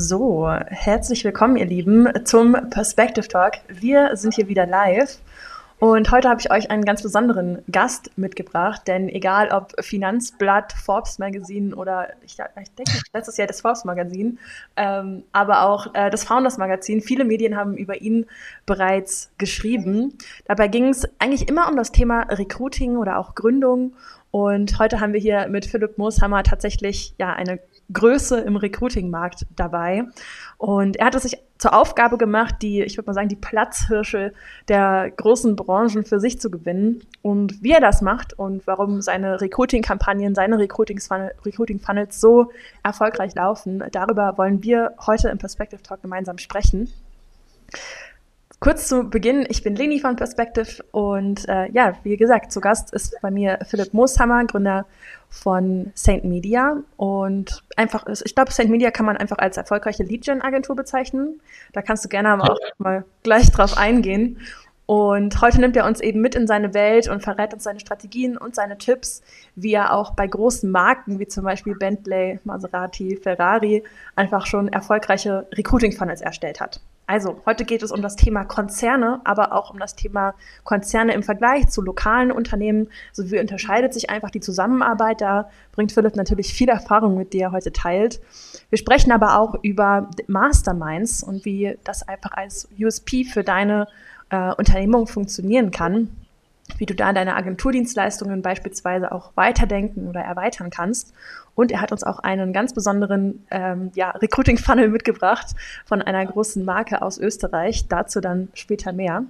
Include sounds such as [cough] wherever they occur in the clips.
So, herzlich willkommen, ihr Lieben, zum Perspective Talk. Wir sind hier wieder live und heute habe ich euch einen ganz besonderen Gast mitgebracht, denn egal ob Finanzblatt, Forbes Magazine oder ich, ich denke letztes Jahr das Forbes Magazin, ähm, aber auch äh, das Founders Magazin, viele Medien haben über ihn bereits geschrieben. Dabei ging es eigentlich immer um das Thema Recruiting oder auch Gründung und heute haben wir hier mit Philipp Mooshammer tatsächlich ja eine Größe im Recruiting-Markt dabei. Und er hat es sich zur Aufgabe gemacht, die, ich würde mal sagen, die Platzhirsche der großen Branchen für sich zu gewinnen. Und wie er das macht und warum seine Recruiting-Kampagnen, seine Recruiting-Funnels so erfolgreich laufen, darüber wollen wir heute im Perspective Talk gemeinsam sprechen. Kurz zu Beginn, ich bin Leni von Perspective und äh, ja, wie gesagt, zu Gast ist bei mir Philipp Mooshammer, Gründer von Saint Media und einfach, ich glaube, Saint Media kann man einfach als erfolgreiche Lead-Gen-Agentur bezeichnen. Da kannst du gerne aber auch mal gleich drauf eingehen. Und heute nimmt er uns eben mit in seine Welt und verrät uns seine Strategien und seine Tipps, wie er auch bei großen Marken wie zum Beispiel Bentley, Maserati, Ferrari einfach schon erfolgreiche Recruiting-Funnels erstellt hat. Also, heute geht es um das Thema Konzerne, aber auch um das Thema Konzerne im Vergleich zu lokalen Unternehmen. So wie unterscheidet sich einfach die Zusammenarbeit? Da bringt Philipp natürlich viel Erfahrung mit, die er heute teilt. Wir sprechen aber auch über Masterminds und wie das einfach als USP für deine äh, Unternehmung funktionieren kann wie du da deine Agenturdienstleistungen beispielsweise auch weiterdenken oder erweitern kannst. Und er hat uns auch einen ganz besonderen ähm, ja, Recruiting-Funnel mitgebracht von einer großen Marke aus Österreich. Dazu dann später mehr.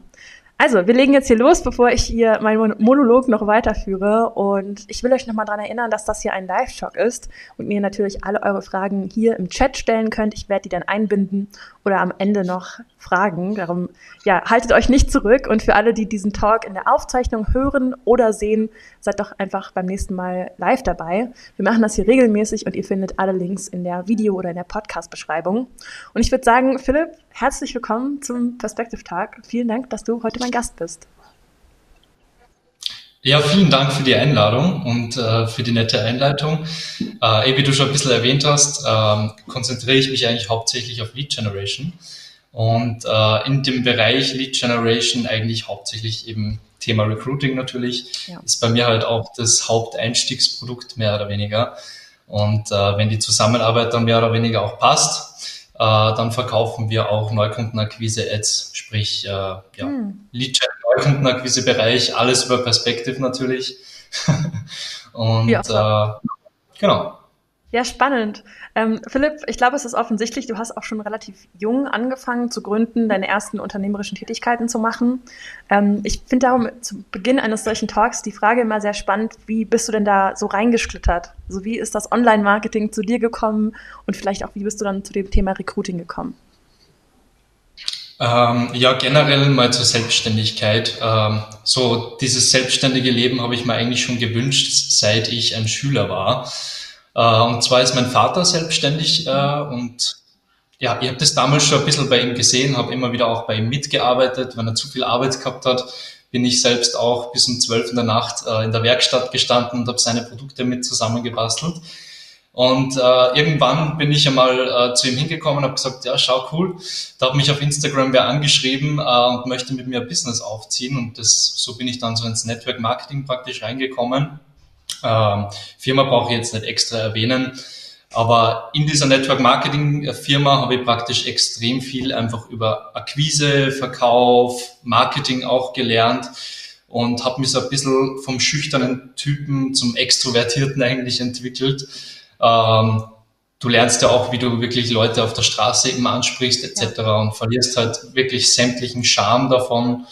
Also, wir legen jetzt hier los, bevor ich hier meinen Monolog noch weiterführe. Und ich will euch nochmal daran erinnern, dass das hier ein Live-Talk ist und mir natürlich alle eure Fragen hier im Chat stellen könnt. Ich werde die dann einbinden oder am Ende noch fragen. Darum, ja, haltet euch nicht zurück. Und für alle, die diesen Talk in der Aufzeichnung hören oder sehen, seid doch einfach beim nächsten Mal live dabei. Wir machen das hier regelmäßig und ihr findet alle Links in der Video- oder in der Podcast-Beschreibung. Und ich würde sagen, Philipp, herzlich willkommen zum Perspective Tag. Vielen Dank, dass du heute mein Gast bist. Ja, vielen Dank für die Einladung und äh, für die nette Einleitung. Äh, wie du schon ein bisschen erwähnt hast, äh, konzentriere ich mich eigentlich hauptsächlich auf Lead Generation und äh, in dem Bereich Lead Generation eigentlich hauptsächlich eben Thema Recruiting natürlich, ja. ist bei mir halt auch das Haupteinstiegsprodukt mehr oder weniger. Und äh, wenn die Zusammenarbeit dann mehr oder weniger auch passt, äh, dann verkaufen wir auch Neukundenakquise-Ads, sprich äh, ja, hm. Lead-Gen, Neukundenakquise-Bereich, alles über Perspective natürlich. [laughs] Und ja, äh, genau. Ja, spannend. Ähm, Philipp, ich glaube, es ist offensichtlich, du hast auch schon relativ jung angefangen zu gründen, deine ersten unternehmerischen Tätigkeiten zu machen. Ähm, ich finde darum zu Beginn eines solchen Talks die Frage immer sehr spannend, wie bist du denn da so reingeschlittert? Also wie ist das Online-Marketing zu dir gekommen und vielleicht auch, wie bist du dann zu dem Thema Recruiting gekommen? Ähm, ja, generell mal zur Selbstständigkeit. Ähm, so dieses selbstständige Leben habe ich mir eigentlich schon gewünscht, seit ich ein Schüler war. Äh, und zwar ist mein Vater selbstständig äh, und ja, ich habe das damals schon ein bisschen bei ihm gesehen, habe immer wieder auch bei ihm mitgearbeitet. Wenn er zu viel Arbeit gehabt hat, bin ich selbst auch bis um zwölf in der Nacht äh, in der Werkstatt gestanden und habe seine Produkte mit zusammengebastelt. Und äh, irgendwann bin ich einmal äh, zu ihm hingekommen und habe gesagt, ja, schau cool, da hat mich auf Instagram wer angeschrieben äh, und möchte mit mir ein Business aufziehen. Und das, so bin ich dann so ins Network Marketing praktisch reingekommen. Ähm, Firma brauche ich jetzt nicht extra erwähnen. Aber in dieser Network Marketing Firma habe ich praktisch extrem viel einfach über Akquise, Verkauf, Marketing auch gelernt und habe mich so ein bisschen vom schüchternen Typen zum Extrovertierten eigentlich entwickelt. Ähm, du lernst ja auch, wie du wirklich Leute auf der Straße eben ansprichst etc. Ja. und verlierst halt wirklich sämtlichen Charme davon,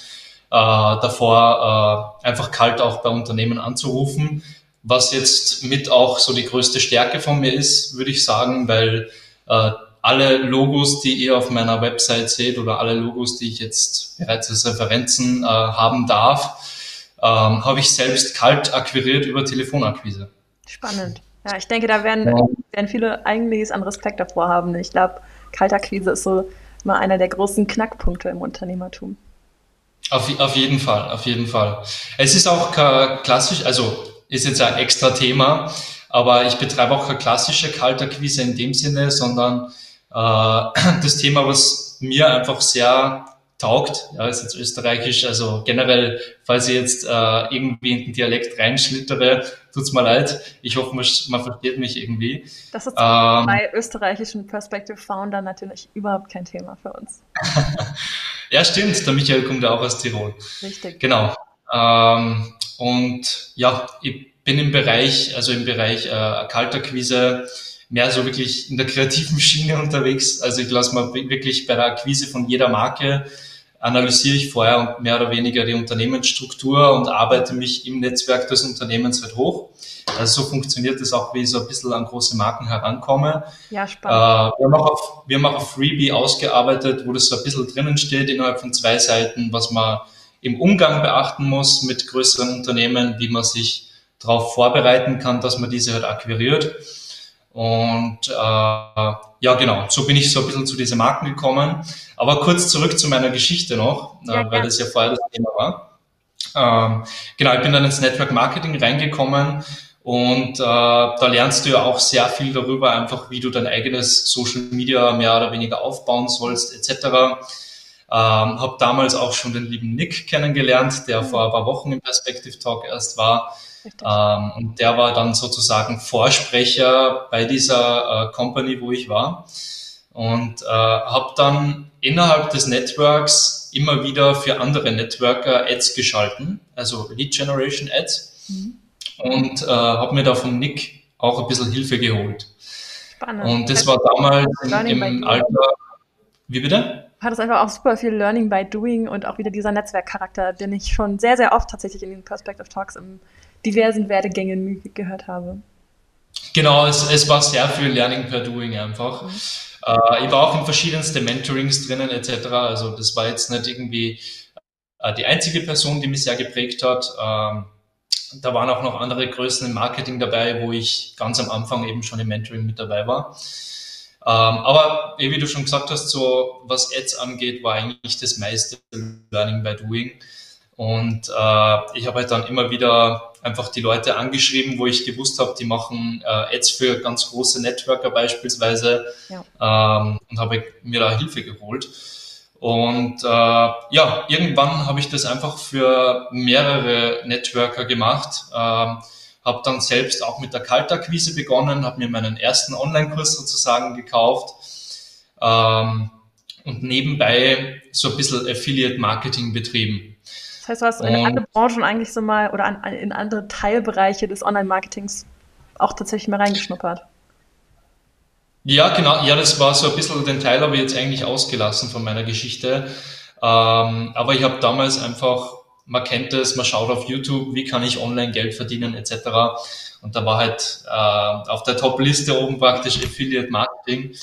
äh, davor äh, einfach kalt auch bei Unternehmen anzurufen was jetzt mit auch so die größte Stärke von mir ist, würde ich sagen, weil äh, alle Logos, die ihr auf meiner Website seht oder alle Logos, die ich jetzt bereits als Referenzen äh, haben darf, ähm, habe ich selbst kalt akquiriert über Telefonakquise. Spannend. Ja, ich denke, da werden, ja. werden viele eigentlich an Respekt davor haben. Ich glaube, Kaltakquise ist so immer einer der großen Knackpunkte im Unternehmertum. Auf, auf jeden Fall, auf jeden Fall. Es ist auch klassisch, also ist jetzt ein extra Thema, aber ich betreibe auch keine klassische Kaltakquise in dem Sinne, sondern äh, [clears throat] das Thema, was mir einfach sehr taugt, ja, ist jetzt österreichisch, also generell, falls ich jetzt äh, irgendwie in den Dialekt reinschlittere, tut's mir leid. Ich hoffe, man, man versteht mich irgendwie. Das ist ähm, bei österreichischen Perspective Founder natürlich überhaupt kein Thema für uns. [laughs] ja, stimmt, der Michael kommt ja auch aus Tirol. Richtig. Genau. Ähm, und ja, ich bin im Bereich, also im Bereich äh, Kaltakquise, mehr so wirklich in der kreativen Schiene [laughs] unterwegs. Also ich lasse mal wirklich bei der Akquise von jeder Marke analysiere ich vorher mehr oder weniger die Unternehmensstruktur und arbeite mich im Netzwerk des Unternehmens halt hoch. Also so funktioniert es auch, wie ich so ein bisschen an große Marken herankomme. Ja, spannend. Äh, wir, haben auch auf, wir haben auch auf Freebie ausgearbeitet, wo das so ein bisschen drinnen steht innerhalb von zwei Seiten, was man im Umgang beachten muss mit größeren Unternehmen, wie man sich darauf vorbereiten kann, dass man diese halt akquiriert. Und äh, ja, genau, so bin ich so ein bisschen zu diesen Marken gekommen. Aber kurz zurück zu meiner Geschichte noch, äh, ja, äh, weil das ja vorher das Thema war. Ähm, genau, ich bin dann ins Network Marketing reingekommen und äh, da lernst du ja auch sehr viel darüber, einfach wie du dein eigenes Social Media mehr oder weniger aufbauen sollst, etc. Ähm, habe damals auch schon den lieben Nick kennengelernt, der vor ein paar Wochen im Perspective Talk erst war. Ähm, und der war dann sozusagen Vorsprecher bei dieser äh, Company, wo ich war. Und äh, habe dann innerhalb des Networks immer wieder für andere Networker Ads geschalten, also Lead Generation Ads. Mhm. Und äh, habe mir da von Nick auch ein bisschen Hilfe geholt. Spannend. Und das war damals im Alter. Wie bitte? Hat es einfach auch super viel Learning by Doing und auch wieder dieser Netzwerkcharakter, den ich schon sehr, sehr oft tatsächlich in den Perspective Talks im diversen Werdegängen gehört habe. Genau, es, es war sehr viel Learning per Doing einfach. Mhm. Äh, ich war auch in verschiedensten Mentorings drinnen etc. Also das war jetzt nicht irgendwie äh, die einzige Person, die mich sehr geprägt hat. Ähm, da waren auch noch andere Größen im Marketing dabei, wo ich ganz am Anfang eben schon im Mentoring mit dabei war. Ähm, aber wie du schon gesagt hast, so was Ads angeht, war eigentlich das meiste Learning by Doing. Und äh, ich habe halt dann immer wieder einfach die Leute angeschrieben, wo ich gewusst habe, die machen äh, Ads für ganz große Networker beispielsweise ja. ähm, und habe mir da Hilfe geholt. Und äh, ja, irgendwann habe ich das einfach für mehrere Networker gemacht. Ähm, habe dann selbst auch mit der Kaltakquise begonnen, habe mir meinen ersten Online-Kurs sozusagen gekauft ähm, und nebenbei so ein bisschen Affiliate-Marketing betrieben. Das heißt, du hast in andere Branchen eigentlich so mal oder an, in andere Teilbereiche des Online-Marketings auch tatsächlich mal reingeschnuppert. Ja, genau. Ja, das war so ein bisschen, den Teil habe ich jetzt eigentlich ausgelassen von meiner Geschichte. Ähm, aber ich habe damals einfach, man kennt es, man schaut auf YouTube, wie kann ich online Geld verdienen etc. Und da war halt äh, auf der Top-Liste oben praktisch Affiliate Marketing.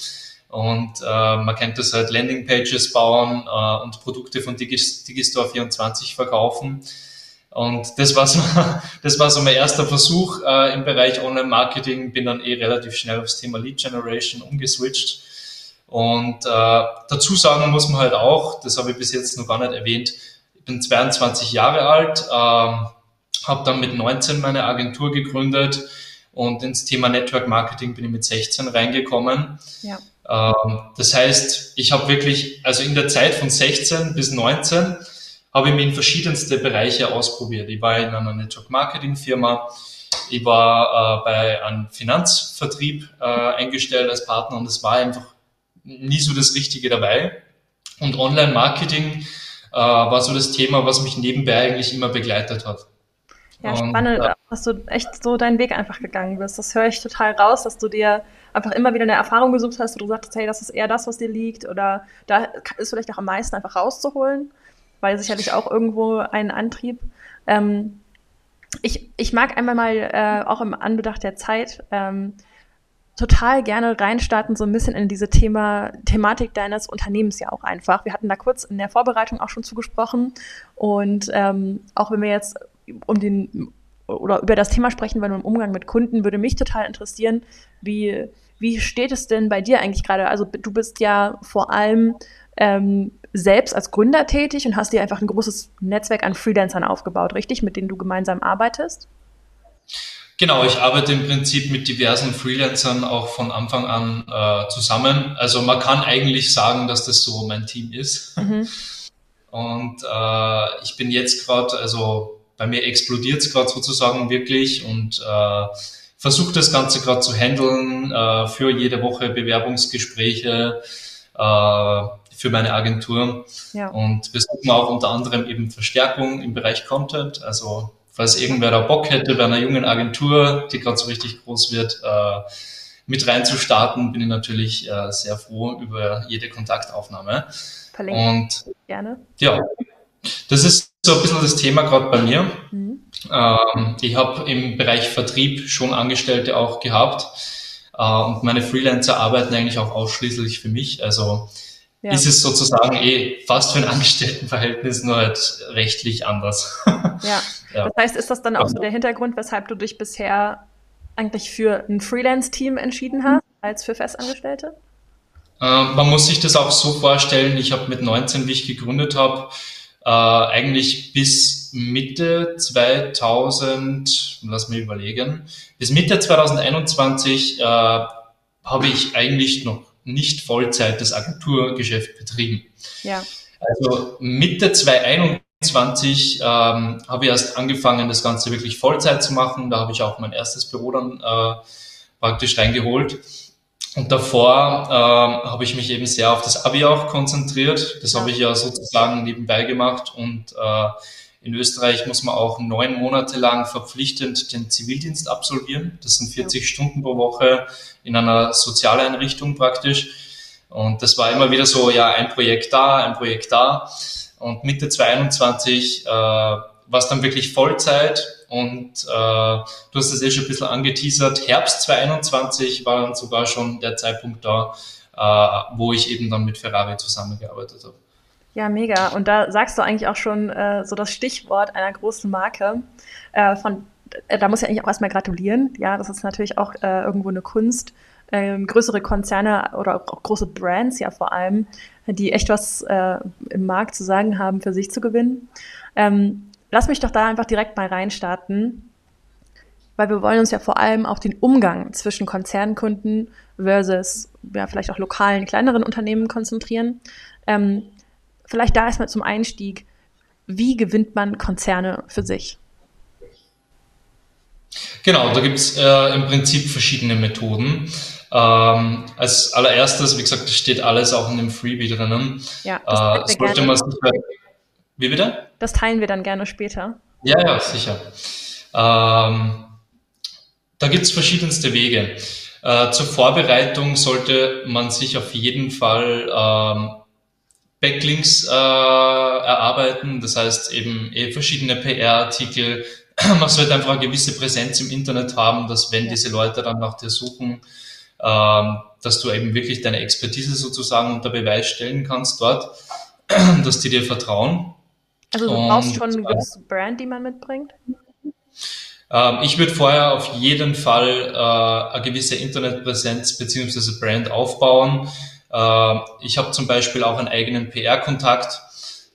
Und äh, man kennt das halt Landingpages bauen äh, und Produkte von Digis, Digistore 24 verkaufen. Und das war so, [laughs] das war so mein erster Versuch äh, im Bereich Online-Marketing. Bin dann eh relativ schnell aufs Thema Lead Generation umgeswitcht. Und äh, dazu sagen muss man halt auch, das habe ich bis jetzt noch gar nicht erwähnt, bin 22 Jahre alt, äh, habe dann mit 19 meine Agentur gegründet und ins Thema Network Marketing bin ich mit 16 reingekommen. Ja. Ähm, das heißt, ich habe wirklich, also in der Zeit von 16 bis 19 habe ich mich in verschiedenste Bereiche ausprobiert. Ich war in einer Network Marketing Firma, ich war äh, bei einem Finanzvertrieb äh, eingestellt als Partner und es war einfach nie so das Richtige dabei. Und Online Marketing äh, war so das Thema, was mich nebenbei eigentlich immer begleitet hat. Ja, spannend, und, äh, dass du echt so deinen Weg einfach gegangen bist. Das höre ich total raus, dass du dir einfach immer wieder eine Erfahrung gesucht hast, wo du sagst, hey, das ist eher das, was dir liegt oder da ist vielleicht auch am meisten einfach rauszuholen, weil sicherlich auch irgendwo ein Antrieb. Ähm, ich, ich mag einmal mal äh, auch im Anbedacht der Zeit ähm, total gerne reinstarten, so ein bisschen in diese Thema, Thematik deines Unternehmens ja auch einfach. Wir hatten da kurz in der Vorbereitung auch schon zugesprochen und ähm, auch wenn wir jetzt um den oder über das Thema sprechen wollen im Umgang mit Kunden, würde mich total interessieren, wie, wie steht es denn bei dir eigentlich gerade? Also du bist ja vor allem ähm, selbst als Gründer tätig und hast dir einfach ein großes Netzwerk an Freelancern aufgebaut, richtig, mit denen du gemeinsam arbeitest? Genau, ich arbeite im Prinzip mit diversen Freelancern auch von Anfang an äh, zusammen. Also man kann eigentlich sagen, dass das so mein Team ist. Mhm. [laughs] Und äh, ich bin jetzt gerade, also bei mir explodiert es gerade sozusagen wirklich und äh, versuche das Ganze gerade zu handeln, äh, für jede Woche Bewerbungsgespräche äh, für meine Agentur. Ja. Und wir suchen auch unter anderem eben Verstärkung im Bereich Content, also falls irgendwer da Bock hätte, bei einer jungen Agentur, die gerade so richtig groß wird, äh, mit reinzustarten, bin ich natürlich äh, sehr froh über jede Kontaktaufnahme. Verlinken. Und gerne. Ja, das ist so ein bisschen das Thema gerade bei mir. Mhm. Ähm, ich habe im Bereich Vertrieb schon Angestellte auch gehabt äh, und meine Freelancer arbeiten eigentlich auch ausschließlich für mich. Also ja. ist es sozusagen eh fast für ein Angestelltenverhältnis, nur halt rechtlich anders. [laughs] Ja. ja. Das heißt, ist das dann auch so der Hintergrund, weshalb du dich bisher eigentlich für ein Freelance-Team entschieden hast, als für Festangestellte? Ähm, man muss sich das auch so vorstellen, ich habe mit 19, wie ich gegründet habe, äh, eigentlich bis Mitte 2000, lass mich überlegen, bis Mitte 2021 äh, habe ich eigentlich noch nicht Vollzeit das Agenturgeschäft betrieben. Ja. Also Mitte 2021 ähm, habe ich erst angefangen, das Ganze wirklich Vollzeit zu machen. Da habe ich auch mein erstes Büro dann äh, praktisch reingeholt. Und davor äh, habe ich mich eben sehr auf das Abi auch konzentriert. Das habe ich ja sozusagen nebenbei gemacht. Und äh, in Österreich muss man auch neun Monate lang verpflichtend den Zivildienst absolvieren. Das sind 40 Stunden pro Woche in einer Sozialeinrichtung praktisch. Und das war immer wieder so, ja, ein Projekt da, ein Projekt da. Und Mitte 22 äh, war es dann wirklich Vollzeit und äh, du hast es eh schon ein bisschen angeteasert. Herbst 2021 war dann sogar schon der Zeitpunkt da, äh, wo ich eben dann mit Ferrari zusammengearbeitet habe. Ja, mega. Und da sagst du eigentlich auch schon äh, so das Stichwort einer großen Marke. Äh, von, äh, da muss ich eigentlich auch erstmal gratulieren. Ja, das ist natürlich auch äh, irgendwo eine Kunst. Ähm, größere Konzerne oder auch große Brands ja vor allem, die echt was äh, im Markt zu sagen haben, für sich zu gewinnen. Ähm, Lass mich doch da einfach direkt mal reinstarten, weil wir wollen uns ja vor allem auf den Umgang zwischen Konzernkunden versus ja, vielleicht auch lokalen, kleineren Unternehmen konzentrieren. Ähm, vielleicht da erstmal zum Einstieg, wie gewinnt man Konzerne für sich? Genau, da gibt es äh, im Prinzip verschiedene Methoden. Ähm, als allererstes, wie gesagt, das steht alles auch in dem Freebie drinnen. Ja, das äh, sollte man sich wie bitte? Das teilen wir dann gerne später. Ja, ja, sicher. Ähm, da gibt es verschiedenste Wege. Äh, zur Vorbereitung sollte man sich auf jeden Fall ähm, Backlinks äh, erarbeiten, das heißt eben eh verschiedene PR-Artikel. Man sollte einfach eine gewisse Präsenz im Internet haben, dass wenn diese Leute dann nach dir suchen, ähm, dass du eben wirklich deine Expertise sozusagen unter Beweis stellen kannst dort, [clears throat] dass die dir vertrauen. Also du brauchst schon eine gewisse Brand, die man mitbringt? Ähm, ich würde vorher auf jeden Fall äh, eine gewisse Internetpräsenz beziehungsweise Brand aufbauen. Äh, ich habe zum Beispiel auch einen eigenen PR-Kontakt,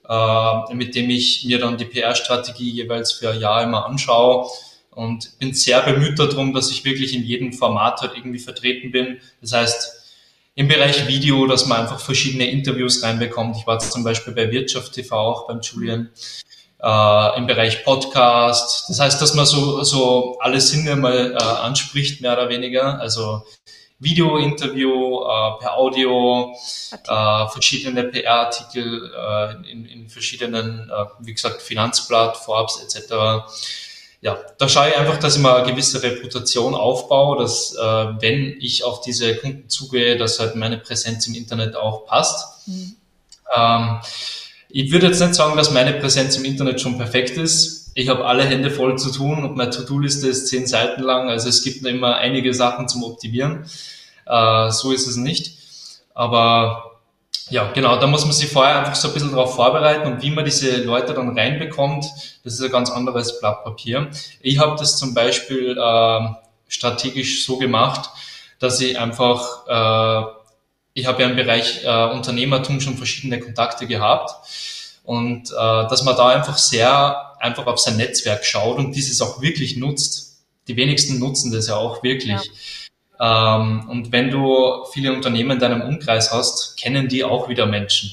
äh, mit dem ich mir dann die PR-Strategie jeweils für ein Jahr immer anschaue und bin sehr bemüht darum, dass ich wirklich in jedem Format halt irgendwie vertreten bin. Das heißt, im Bereich Video, dass man einfach verschiedene Interviews reinbekommt. Ich war jetzt zum Beispiel bei Wirtschaft TV auch beim Julian. Äh, im Bereich Podcast. Das heißt, dass man so, so alle Sinne mal äh, anspricht, mehr oder weniger. Also Video-Interview äh, per Audio, äh, verschiedene PR-Artikel äh, in, in verschiedenen, äh, wie gesagt, Finanzblatt, Forbes etc ja, da schaue ich einfach, dass ich mal eine gewisse Reputation aufbaue, dass äh, wenn ich auf diese Kunden zugehe, dass halt meine Präsenz im Internet auch passt. Mhm. Ähm, ich würde jetzt nicht sagen, dass meine Präsenz im Internet schon perfekt ist. Ich habe alle Hände voll zu tun und meine To-Do-Liste ist zehn Seiten lang. Also es gibt immer einige Sachen zum Optimieren. Äh, so ist es nicht. Aber ja, genau, da muss man sich vorher einfach so ein bisschen darauf vorbereiten und wie man diese Leute dann reinbekommt, das ist ein ganz anderes Blatt Papier. Ich habe das zum Beispiel äh, strategisch so gemacht, dass ich einfach, äh, ich habe ja im Bereich äh, Unternehmertum schon verschiedene Kontakte gehabt und äh, dass man da einfach sehr einfach auf sein Netzwerk schaut und dieses auch wirklich nutzt. die wenigsten nutzen das ja auch wirklich. Ja. Ähm, und wenn du viele Unternehmen in deinem Umkreis hast, kennen die auch wieder Menschen.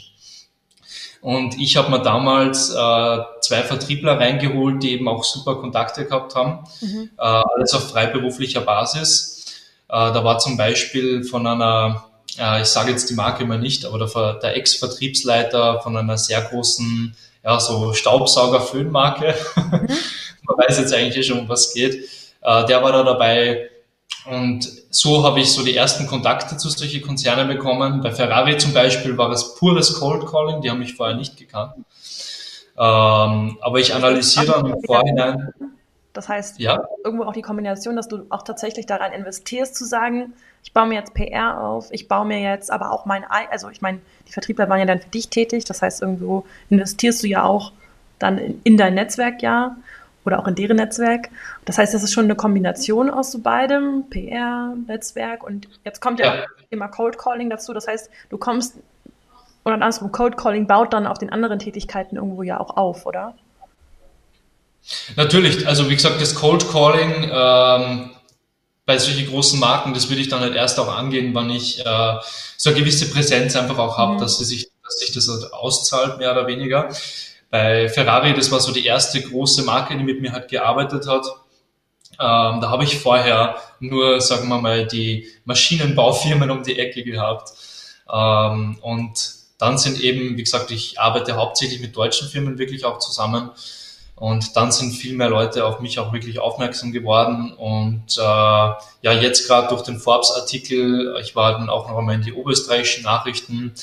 Und ich habe mir damals äh, zwei Vertriebler reingeholt, die eben auch super Kontakte gehabt haben, mhm. äh, alles auf freiberuflicher Basis. Äh, da war zum Beispiel von einer, äh, ich sage jetzt die Marke mal nicht, aber der, der Ex-Vertriebsleiter von einer sehr großen, ja, so Staubsauger-Föhnmarke, mhm. [laughs] man weiß jetzt eigentlich eh schon, um was geht, äh, der war da dabei, und so habe ich so die ersten Kontakte zu solchen Konzernen bekommen. Bei Ferrari zum Beispiel war es pures Cold Calling, die haben mich vorher nicht gekannt. Ähm, aber ich analysiere dann im Vorhinein. Das heißt, ja. irgendwo auch die Kombination, dass du auch tatsächlich daran investierst, zu sagen, ich baue mir jetzt PR auf, ich baue mir jetzt aber auch mein, also ich meine, die Vertriebler waren ja dann für dich tätig, das heißt, irgendwo investierst du ja auch dann in, in dein Netzwerk ja oder auch in deren Netzwerk. Das heißt, das ist schon eine Kombination aus so beidem, PR, Netzwerk und jetzt kommt ja, ja immer Cold Calling dazu. Das heißt, du kommst oder andersrum, Cold Calling baut dann auf den anderen Tätigkeiten irgendwo ja auch auf, oder? Natürlich, also wie gesagt, das Cold Calling ähm, bei solchen großen Marken, das würde ich dann halt erst auch angehen, wann ich äh, so eine gewisse Präsenz einfach auch habe, mhm. dass, sich, dass sich das halt auszahlt, mehr oder weniger. Bei Ferrari, das war so die erste große Marke, die mit mir halt gearbeitet hat. Ähm, da habe ich vorher nur, sagen wir mal, die Maschinenbaufirmen um die Ecke gehabt. Ähm, und dann sind eben, wie gesagt, ich arbeite hauptsächlich mit deutschen Firmen wirklich auch zusammen. Und dann sind viel mehr Leute auf mich auch wirklich aufmerksam geworden. Und äh, ja, jetzt gerade durch den Forbes-Artikel, ich war dann auch noch einmal in die oberösterreichischen Nachrichten,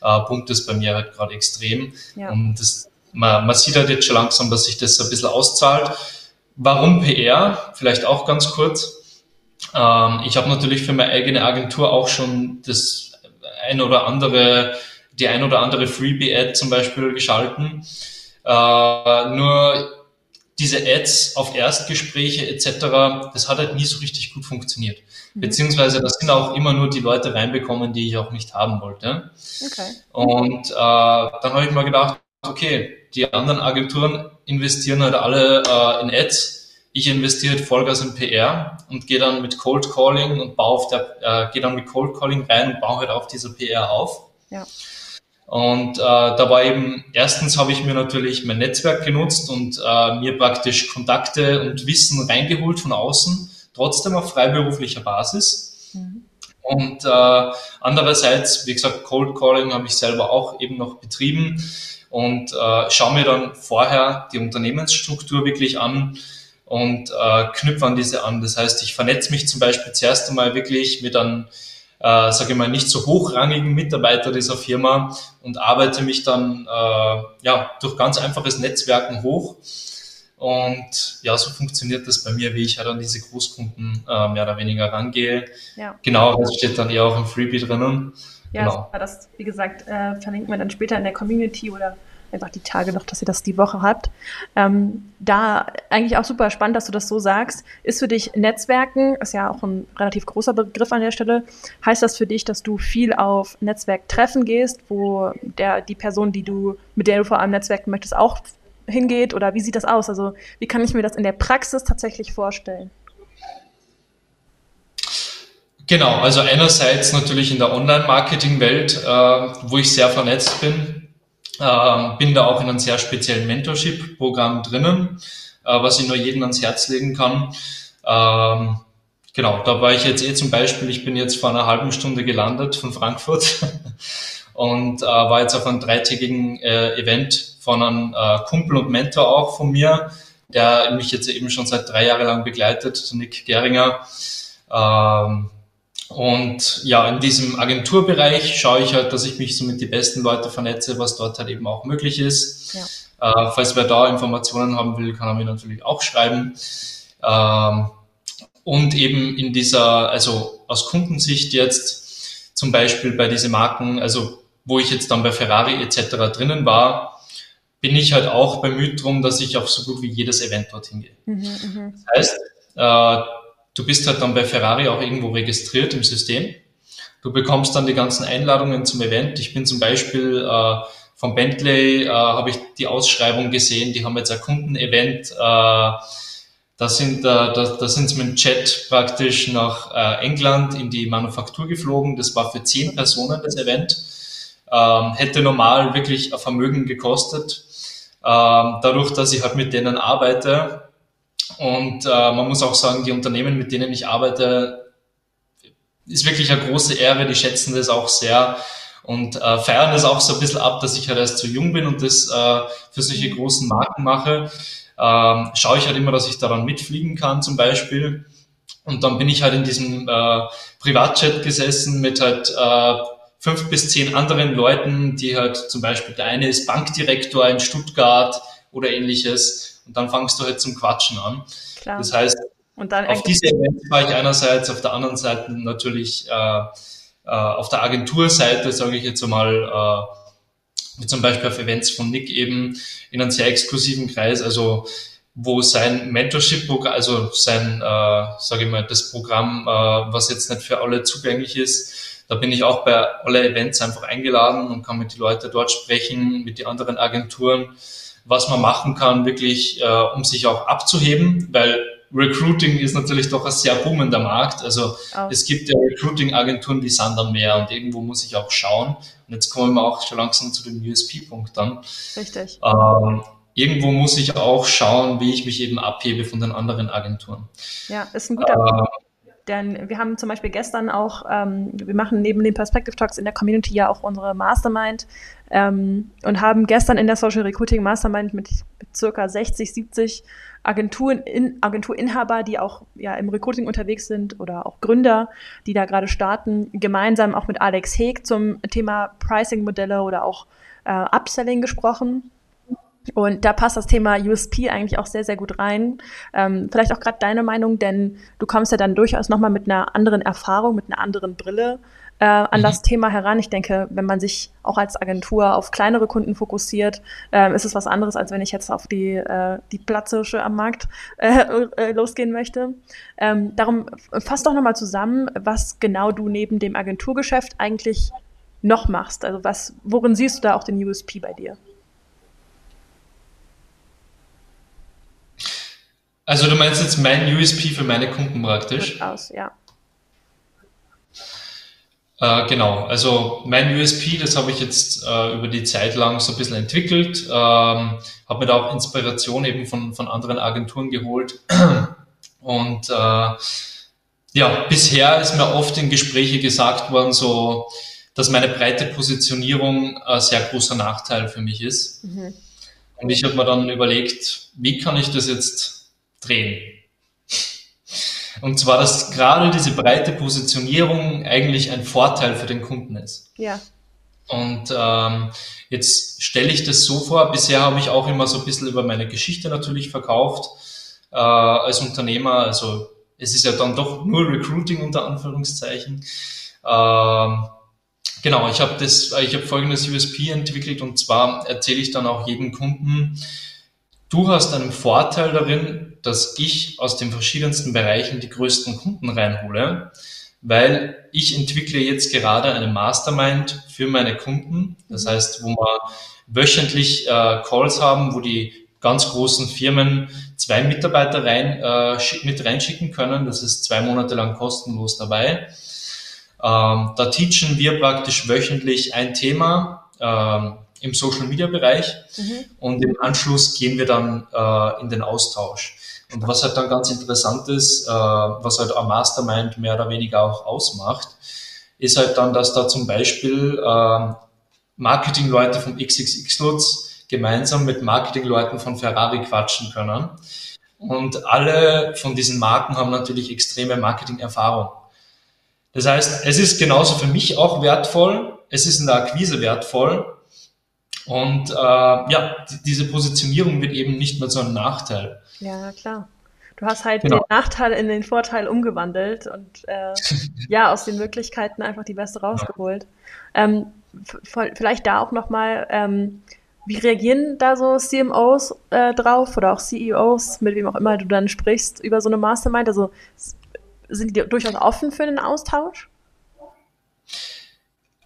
äh, pumpt es bei mir halt gerade extrem. Ja. Und das man, man sieht halt jetzt schon langsam, dass sich das ein bisschen auszahlt. Warum PR? Vielleicht auch ganz kurz. Ähm, ich habe natürlich für meine eigene Agentur auch schon das ein oder andere, die ein oder andere Freebie-Ad zum Beispiel geschalten. Äh, nur diese Ads auf Erstgespräche etc., das hat halt nie so richtig gut funktioniert. Mhm. Beziehungsweise das sind auch immer nur die Leute reinbekommen, die ich auch nicht haben wollte. Okay. Und äh, dann habe ich mal gedacht, okay, die anderen Agenturen investieren halt alle äh, in Ads. Ich investiere halt Vollgas in PR und gehe dann mit Cold Calling und baue auf der, äh, gehe dann mit Cold Calling rein und baue halt auf dieser PR auf. Ja. Und äh, da war eben, erstens habe ich mir natürlich mein Netzwerk genutzt und äh, mir praktisch Kontakte und Wissen reingeholt von außen, trotzdem auf freiberuflicher Basis. Mhm. Und äh, andererseits, wie gesagt, Cold Calling habe ich selber auch eben noch betrieben und äh, schaue mir dann vorher die Unternehmensstruktur wirklich an und äh, knüpfe an diese an. Das heißt, ich vernetze mich zum Beispiel zuerst einmal wirklich mit einem, äh, sage ich mal, nicht so hochrangigen Mitarbeiter dieser Firma und arbeite mich dann äh, ja durch ganz einfaches Netzwerken hoch. Und ja, so funktioniert das bei mir, wie ich halt an diese Großkunden äh, mehr oder weniger rangehe. Ja. Genau, das steht dann eher auch im Freebie drinnen. Ja, genau. das, wie gesagt, äh, verlinken wir dann später in der Community oder einfach die Tage noch, dass ihr das die Woche habt. Ähm, da eigentlich auch super spannend, dass du das so sagst. Ist für dich Netzwerken, ist ja auch ein relativ großer Begriff an der Stelle, heißt das für dich, dass du viel auf Netzwerktreffen gehst, wo der, die Person, die du, mit der du vor allem netzwerken möchtest, auch hingeht? Oder wie sieht das aus? Also wie kann ich mir das in der Praxis tatsächlich vorstellen? Genau, also einerseits natürlich in der Online-Marketing-Welt, äh, wo ich sehr vernetzt bin, äh, bin da auch in einem sehr speziellen Mentorship-Programm drinnen, äh, was ich nur jedem ans Herz legen kann. Ähm, genau, da war ich jetzt eh zum Beispiel, ich bin jetzt vor einer halben Stunde gelandet von Frankfurt [laughs] und äh, war jetzt auf einem dreitägigen äh, Event von einem äh, Kumpel und Mentor auch von mir, der mich jetzt eben schon seit drei Jahren lang begleitet, Nick Geringer. Ähm, und ja, in diesem Agenturbereich schaue ich halt, dass ich mich so mit die besten Leute vernetze, was dort halt eben auch möglich ist. Ja. Äh, falls wer da Informationen haben will, kann er mir natürlich auch schreiben. Ähm, und eben in dieser, also aus Kundensicht jetzt zum Beispiel bei diesen Marken, also wo ich jetzt dann bei Ferrari etc. drinnen war, bin ich halt auch bemüht drum, dass ich auf so gut wie jedes Event dorthin gehe. Mhm, mhm. das heißt, äh, Du bist halt dann bei Ferrari auch irgendwo registriert im System. Du bekommst dann die ganzen Einladungen zum Event. Ich bin zum Beispiel äh, von Bentley, äh, habe ich die Ausschreibung gesehen, die haben jetzt ein Kundenevent. Äh, da sind, äh, da, da sind sie mit dem Jet praktisch nach äh, England in die Manufaktur geflogen. Das war für zehn Personen das Event. Ähm, hätte normal wirklich ein Vermögen gekostet. Ähm, dadurch, dass ich halt mit denen arbeite und äh, man muss auch sagen, die Unternehmen, mit denen ich arbeite, ist wirklich eine große Ehre. Die schätzen das auch sehr und äh, feiern das auch so ein bisschen ab, dass ich halt erst zu jung bin und das äh, für solche großen Marken mache ähm, schaue ich halt immer, dass ich daran mitfliegen kann zum Beispiel. Und dann bin ich halt in diesem äh, Privatchat gesessen mit halt äh, fünf bis zehn anderen Leuten, die halt zum Beispiel, der eine ist Bankdirektor in Stuttgart oder ähnliches. Und dann fangst du halt zum Quatschen an. Klar. Das heißt, auf diese Events war ich einerseits, auf der anderen Seite natürlich äh, äh, auf der Agenturseite, sage ich jetzt einmal, äh, wie zum Beispiel auf Events von Nick eben in einem sehr exklusiven Kreis, also wo sein Mentorship-Programm, also sein, äh, sage ich mal, das Programm, äh, was jetzt nicht für alle zugänglich ist, da bin ich auch bei alle Events einfach eingeladen und kann mit den Leuten dort sprechen, mit den anderen Agenturen, was man machen kann, wirklich, äh, um sich auch abzuheben, weil Recruiting ist natürlich doch ein sehr boomender Markt. Also oh. es gibt ja Recruiting-Agenturen wie Sander mehr und irgendwo muss ich auch schauen. Und jetzt kommen wir auch schon langsam zu dem USP-Punkt dann. Richtig. Ähm, irgendwo muss ich auch schauen, wie ich mich eben abhebe von den anderen Agenturen. Ja, ist ein guter Punkt. Denn wir haben zum Beispiel gestern auch, ähm, wir machen neben den Perspective Talks in der Community ja auch unsere Mastermind ähm, und haben gestern in der Social Recruiting Mastermind mit, mit circa 60, 70 Agenturen, in, Agenturinhaber, die auch ja, im Recruiting unterwegs sind oder auch Gründer, die da gerade starten, gemeinsam auch mit Alex Heeg zum Thema Pricing-Modelle oder auch äh, Upselling gesprochen. Und da passt das Thema USP eigentlich auch sehr, sehr gut rein. Ähm, vielleicht auch gerade deine Meinung, denn du kommst ja dann durchaus nochmal mit einer anderen Erfahrung, mit einer anderen Brille äh, an mhm. das Thema heran. Ich denke, wenn man sich auch als Agentur auf kleinere Kunden fokussiert, äh, ist es was anderes, als wenn ich jetzt auf die, äh, die Platzhirsche am Markt äh, äh, losgehen möchte. Ähm, darum fass doch nochmal zusammen, was genau du neben dem Agenturgeschäft eigentlich noch machst. Also was, worin siehst du da auch den USP bei dir? Also du meinst jetzt mein USP für meine Kunden praktisch? Aus, ja. Äh, genau, also mein USP, das habe ich jetzt äh, über die Zeit lang so ein bisschen entwickelt, ähm, habe mir da auch Inspiration eben von, von anderen Agenturen geholt [clears throat] und äh, ja, bisher ist mir oft in Gespräche gesagt worden, so, dass meine breite Positionierung ein sehr großer Nachteil für mich ist. Mhm. Und ich habe mir dann überlegt, wie kann ich das jetzt drehen? Und zwar, dass gerade diese breite Positionierung eigentlich ein Vorteil für den Kunden ist. Ja. Und ähm, jetzt stelle ich das so vor, bisher habe ich auch immer so ein bisschen über meine Geschichte natürlich verkauft äh, als Unternehmer. Also es ist ja dann doch nur Recruiting unter Anführungszeichen. Ähm, genau, ich habe das, ich habe folgendes USP entwickelt und zwar erzähle ich dann auch jedem Kunden, du hast einen Vorteil darin, dass ich aus den verschiedensten Bereichen die größten Kunden reinhole, weil ich entwickle jetzt gerade eine Mastermind für meine Kunden. Das heißt, wo wir wöchentlich äh, Calls haben, wo die ganz großen Firmen zwei Mitarbeiter rein, äh, mit reinschicken können. Das ist zwei Monate lang kostenlos dabei. Ähm, da teachen wir praktisch wöchentlich ein Thema ähm, im Social Media Bereich mhm. und im Anschluss gehen wir dann äh, in den Austausch. Und was halt dann ganz interessant ist, äh, was halt am Mastermind mehr oder weniger auch ausmacht, ist halt dann, dass da zum Beispiel äh, Marketingleute vom XXX-Lutz gemeinsam mit Marketingleuten von Ferrari quatschen können. Und alle von diesen Marken haben natürlich extreme Marketing-Erfahrung. Das heißt, es ist genauso für mich auch wertvoll, es ist in der Akquise wertvoll. Und äh, ja, diese Positionierung wird eben nicht mehr zu einem Nachteil. Ja, klar. Du hast halt genau. den Nachteil in den Vorteil umgewandelt und äh, [laughs] ja, aus den Möglichkeiten einfach die beste rausgeholt. Ja. Ähm, vielleicht da auch nochmal, ähm, wie reagieren da so CMOs äh, drauf oder auch CEOs, mit wem auch immer du dann sprichst, über so eine Mastermind? Also sind die durchaus offen für einen Austausch?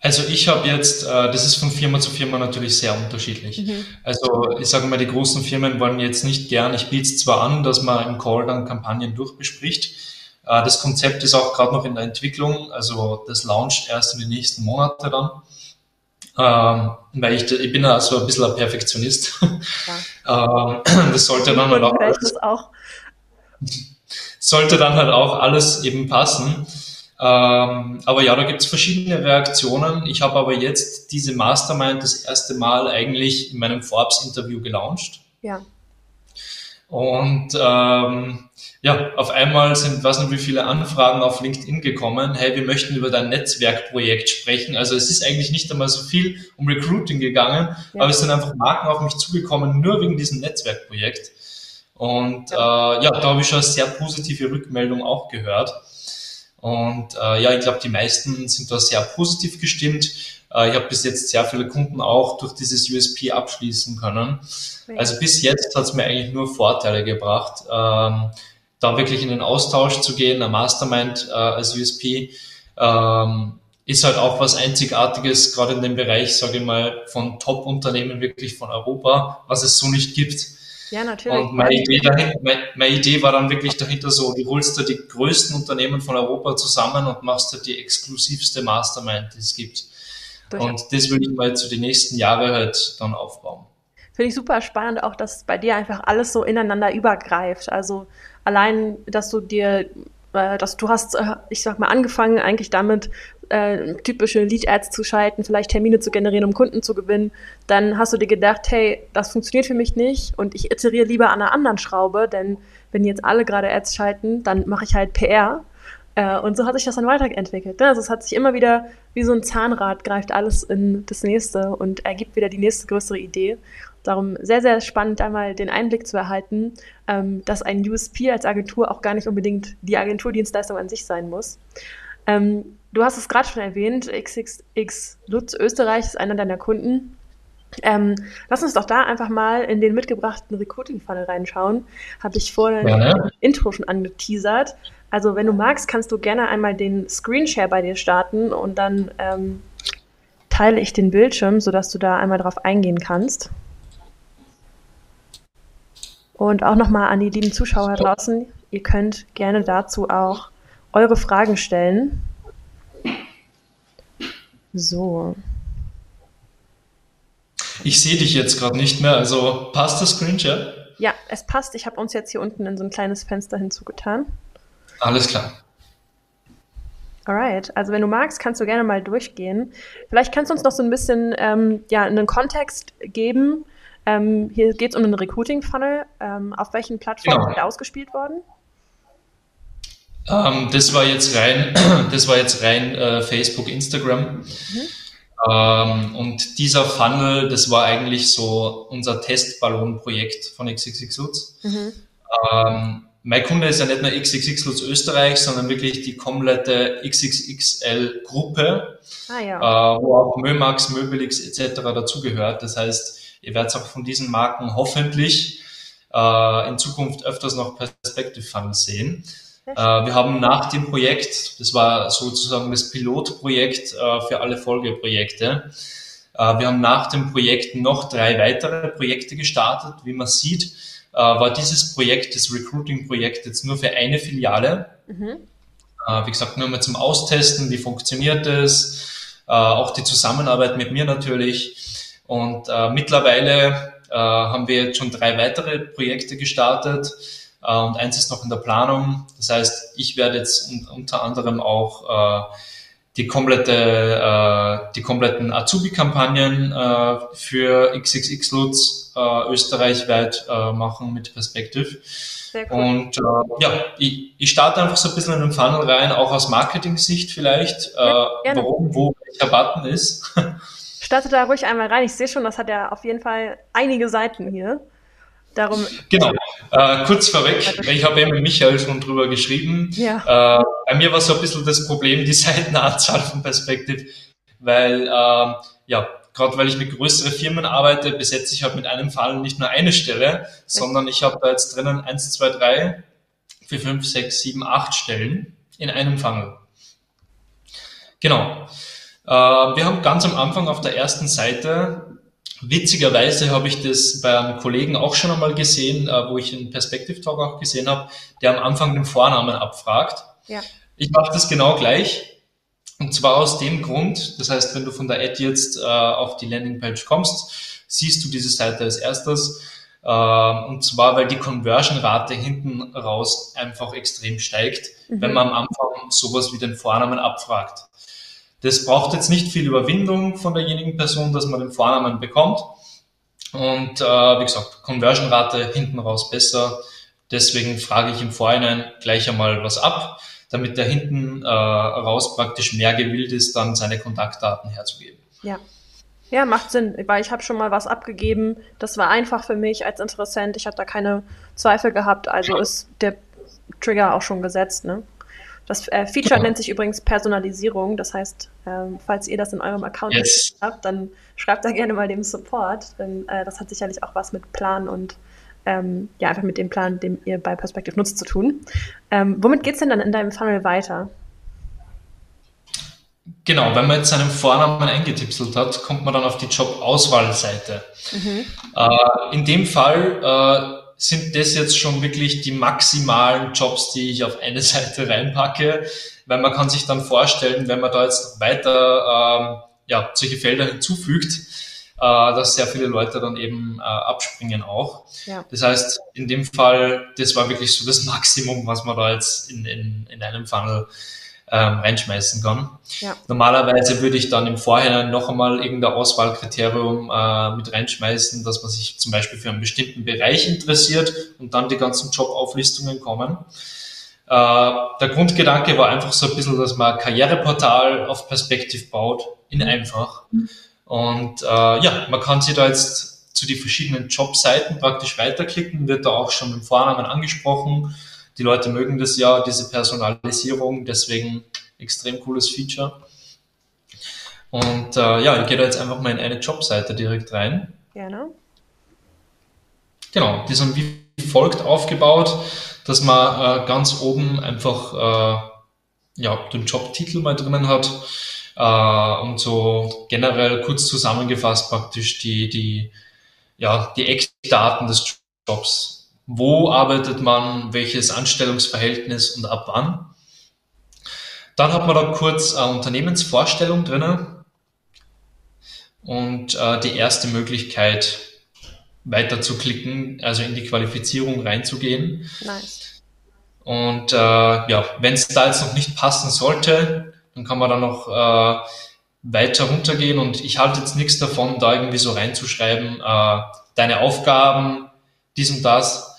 Also ich habe jetzt, äh, das ist von Firma zu Firma natürlich sehr unterschiedlich. Mhm. Also ich sage mal, die großen Firmen wollen jetzt nicht gern, ich biete es zwar an, dass man im Call dann Kampagnen durchbespricht. Äh, das Konzept ist auch gerade noch in der Entwicklung, also das launcht erst in den nächsten Monaten dann. Ähm, weil ich, ich bin also ein bisschen ein Perfektionist. Ja. [laughs] ähm, [clears throat] das sollte dann halt auch, alles, auch. [laughs] sollte dann halt auch alles eben passen. Ähm, aber ja, da gibt's verschiedene Reaktionen. Ich habe aber jetzt diese Mastermind das erste Mal eigentlich in meinem Forbes-Interview gelauncht. Ja. Und ähm, ja, auf einmal sind, weiß nicht wie viele Anfragen auf LinkedIn gekommen. Hey, wir möchten über dein Netzwerkprojekt sprechen. Also es ist eigentlich nicht einmal so viel um Recruiting gegangen, ja. aber es sind einfach Marken auf mich zugekommen, nur wegen diesem Netzwerkprojekt. Und ja, äh, ja da habe ich schon eine sehr positive Rückmeldung auch gehört. Und äh, ja, ich glaube, die meisten sind da sehr positiv gestimmt. Äh, ich habe bis jetzt sehr viele Kunden auch durch dieses USP abschließen können. Also bis jetzt hat es mir eigentlich nur Vorteile gebracht, ähm, da wirklich in den Austausch zu gehen, ein Mastermind äh, als USP. Ähm, ist halt auch was Einzigartiges, gerade in dem Bereich, sage ich mal, von Top-Unternehmen wirklich von Europa, was es so nicht gibt. Ja, natürlich. Und meine Idee, dahinter, meine, meine Idee war dann wirklich dahinter so, du holst da die größten Unternehmen von Europa zusammen und machst da die exklusivste Mastermind, die es gibt. Durchaus. Und das will ich mal zu den nächsten Jahren halt dann aufbauen. Finde ich super spannend auch, dass bei dir einfach alles so ineinander übergreift. Also allein, dass du dir, äh, dass du hast, äh, ich sag mal, angefangen eigentlich damit, äh, typische Lead-Ads zu schalten, vielleicht Termine zu generieren, um Kunden zu gewinnen, dann hast du dir gedacht, hey, das funktioniert für mich nicht und ich iteriere lieber an einer anderen Schraube, denn wenn jetzt alle gerade Ads schalten, dann mache ich halt PR. Äh, und so hat sich das dann weiterentwickelt. Ne? Also es hat sich immer wieder wie so ein Zahnrad greift alles in das nächste und ergibt wieder die nächste größere Idee. Darum sehr, sehr spannend, einmal den Einblick zu erhalten, ähm, dass ein USP als Agentur auch gar nicht unbedingt die Agenturdienstleistung an sich sein muss. Ähm, du hast es gerade schon erwähnt, XXX Lutz Österreich ist einer deiner Kunden. Ähm, lass uns doch da einfach mal in den mitgebrachten Recruiting-Funnel reinschauen. Habe ich vorhin ja, im Intro schon angeteasert. Also wenn du magst, kannst du gerne einmal den Screenshare bei dir starten und dann ähm, teile ich den Bildschirm, sodass du da einmal drauf eingehen kannst. Und auch nochmal an die lieben Zuschauer draußen, ihr könnt gerne dazu auch eure Fragen stellen. So. Ich sehe dich jetzt gerade nicht mehr, also passt das Screenshot? Ja, es passt. Ich habe uns jetzt hier unten in so ein kleines Fenster hinzugetan. Alles klar. Alright, also wenn du magst, kannst du gerne mal durchgehen. Vielleicht kannst du uns noch so ein bisschen ähm, ja, einen Kontext geben. Ähm, hier geht es um einen Recruiting-Funnel. Ähm, auf welchen Plattformen genau. wird ausgespielt worden? Ähm, das war jetzt rein, [clears throat] das war jetzt rein äh, Facebook, Instagram. Mhm. Ähm, und dieser Funnel, das war eigentlich so unser Testballon-Projekt von XXX Lutz. Mhm. Ähm, mein Kunde ist ja nicht nur XXX Lutz Österreich, sondern wirklich die komplette XXXL-Gruppe, ah, ja. äh, wo auch Mömax, Möbelix etc. dazugehört. Das heißt, ihr werdet auch von diesen Marken hoffentlich äh, in Zukunft öfters noch Perspective Funnels sehen. Äh, wir haben nach dem Projekt, das war sozusagen das Pilotprojekt äh, für alle Folgeprojekte, äh, wir haben nach dem Projekt noch drei weitere Projekte gestartet. Wie man sieht, war dieses Projekt, das Recruiting-Projekt, jetzt nur für eine Filiale. Mhm. Wie gesagt, nur mal zum Austesten, wie funktioniert das, auch die Zusammenarbeit mit mir natürlich. Und mittlerweile haben wir jetzt schon drei weitere Projekte gestartet und eins ist noch in der Planung. Das heißt, ich werde jetzt unter anderem auch äh, die komplette, äh, die kompletten Azubi-Kampagnen äh, für XXX Lutz äh, österreichweit äh, machen mit Perspective. Cool. Und äh, ja, ich, ich starte einfach so ein bisschen in den Funnel rein, auch aus Marketing-Sicht vielleicht, äh, ja, warum, wo welcher Button ist. [laughs] Starte da ruhig einmal rein. Ich sehe schon, das hat ja auf jeden Fall einige Seiten hier. Darum genau. Äh, kurz vorweg, ich habe eben mit Michael schon drüber geschrieben. Ja. Äh, bei mir war so ein bisschen das Problem die [laughs] Seitenanzahl von Perspective, weil äh, ja, gerade weil ich mit größeren Firmen arbeite, besetze ich halt mit einem Fall nicht nur eine Stelle, sondern ich habe da jetzt drinnen eins, zwei, drei, vier, fünf, sechs, sieben, acht Stellen in einem Funnel. Genau. Äh, wir haben ganz am Anfang auf der ersten Seite, witzigerweise habe ich das bei einem Kollegen auch schon einmal gesehen, äh, wo ich einen Perspective Talk auch gesehen habe, der am Anfang den Vornamen abfragt. Ja. Ich mache das genau gleich. Und zwar aus dem Grund, das heißt, wenn du von der Ad jetzt äh, auf die Landingpage kommst, siehst du diese Seite als erstes. Äh, und zwar, weil die Conversion-Rate hinten raus einfach extrem steigt, mhm. wenn man am Anfang sowas wie den Vornamen abfragt. Das braucht jetzt nicht viel Überwindung von derjenigen Person, dass man den Vornamen bekommt. Und äh, wie gesagt, Conversion-Rate hinten raus besser. Deswegen frage ich im Vorhinein gleich einmal was ab damit er hinten äh, raus praktisch mehr gewillt ist, dann seine Kontaktdaten herzugeben. Ja. Ja, macht Sinn, weil ich habe schon mal was abgegeben. Das war einfach für mich als Interessent. Ich habe da keine Zweifel gehabt. Also ist der Trigger auch schon gesetzt. Ne? Das äh, Feature ja. nennt sich übrigens Personalisierung. Das heißt, ähm, falls ihr das in eurem Account yes. habt, dann schreibt da gerne mal dem Support. Denn äh, das hat sicherlich auch was mit Plan und ähm, ja, einfach mit dem Plan, den ihr bei Perspective nutzt, zu tun. Ähm, womit geht es denn dann in deinem Funnel weiter? Genau, wenn man jetzt seinen Vornamen eingetipselt hat, kommt man dann auf die Job-Auswahlseite. Mhm. Äh, in dem Fall äh, sind das jetzt schon wirklich die maximalen Jobs, die ich auf eine [laughs] Seite reinpacke, weil man kann sich dann vorstellen, wenn man da jetzt weiter ähm, ja, solche Felder hinzufügt, äh, dass sehr viele Leute dann eben äh, abspringen auch. Ja. Das heißt, in dem Fall, das war wirklich so das [laughs] Maximum, was man da jetzt in, in, in einem Funnel ähm, reinschmeißen kann. Ja. Normalerweise würde ich dann im Vorhinein noch einmal irgendein Auswahlkriterium äh, mit reinschmeißen, dass man sich zum Beispiel für einen bestimmten Bereich interessiert und dann die ganzen Jobauflistungen kommen. Äh, der Grundgedanke war einfach so ein bisschen, dass man ein Karriereportal auf Perspektiv baut, in einfach. Mhm. Und äh, ja, man kann sich da jetzt zu den verschiedenen Jobseiten praktisch weiterklicken, wird da auch schon im Vornamen angesprochen. Die Leute mögen das ja, diese Personalisierung, deswegen extrem cooles Feature. Und äh, ja, ich gehe da jetzt einfach mal in eine Jobseite direkt rein. Gerne. Genau, die sind wie folgt aufgebaut, dass man äh, ganz oben einfach äh, ja, den Jobtitel mal drinnen hat äh, und so generell kurz zusammengefasst praktisch die, die, ja, die Eckdaten des Jobs. Wo arbeitet man, welches Anstellungsverhältnis und ab wann? Dann hat man da kurz eine Unternehmensvorstellung drinnen und äh, die erste Möglichkeit weiter zu klicken, also in die Qualifizierung reinzugehen. Nice. Und äh, ja, wenn es da jetzt noch nicht passen sollte, dann kann man dann noch äh, weiter runtergehen und ich halte jetzt nichts davon, da irgendwie so reinzuschreiben, äh, deine Aufgaben, dies und das.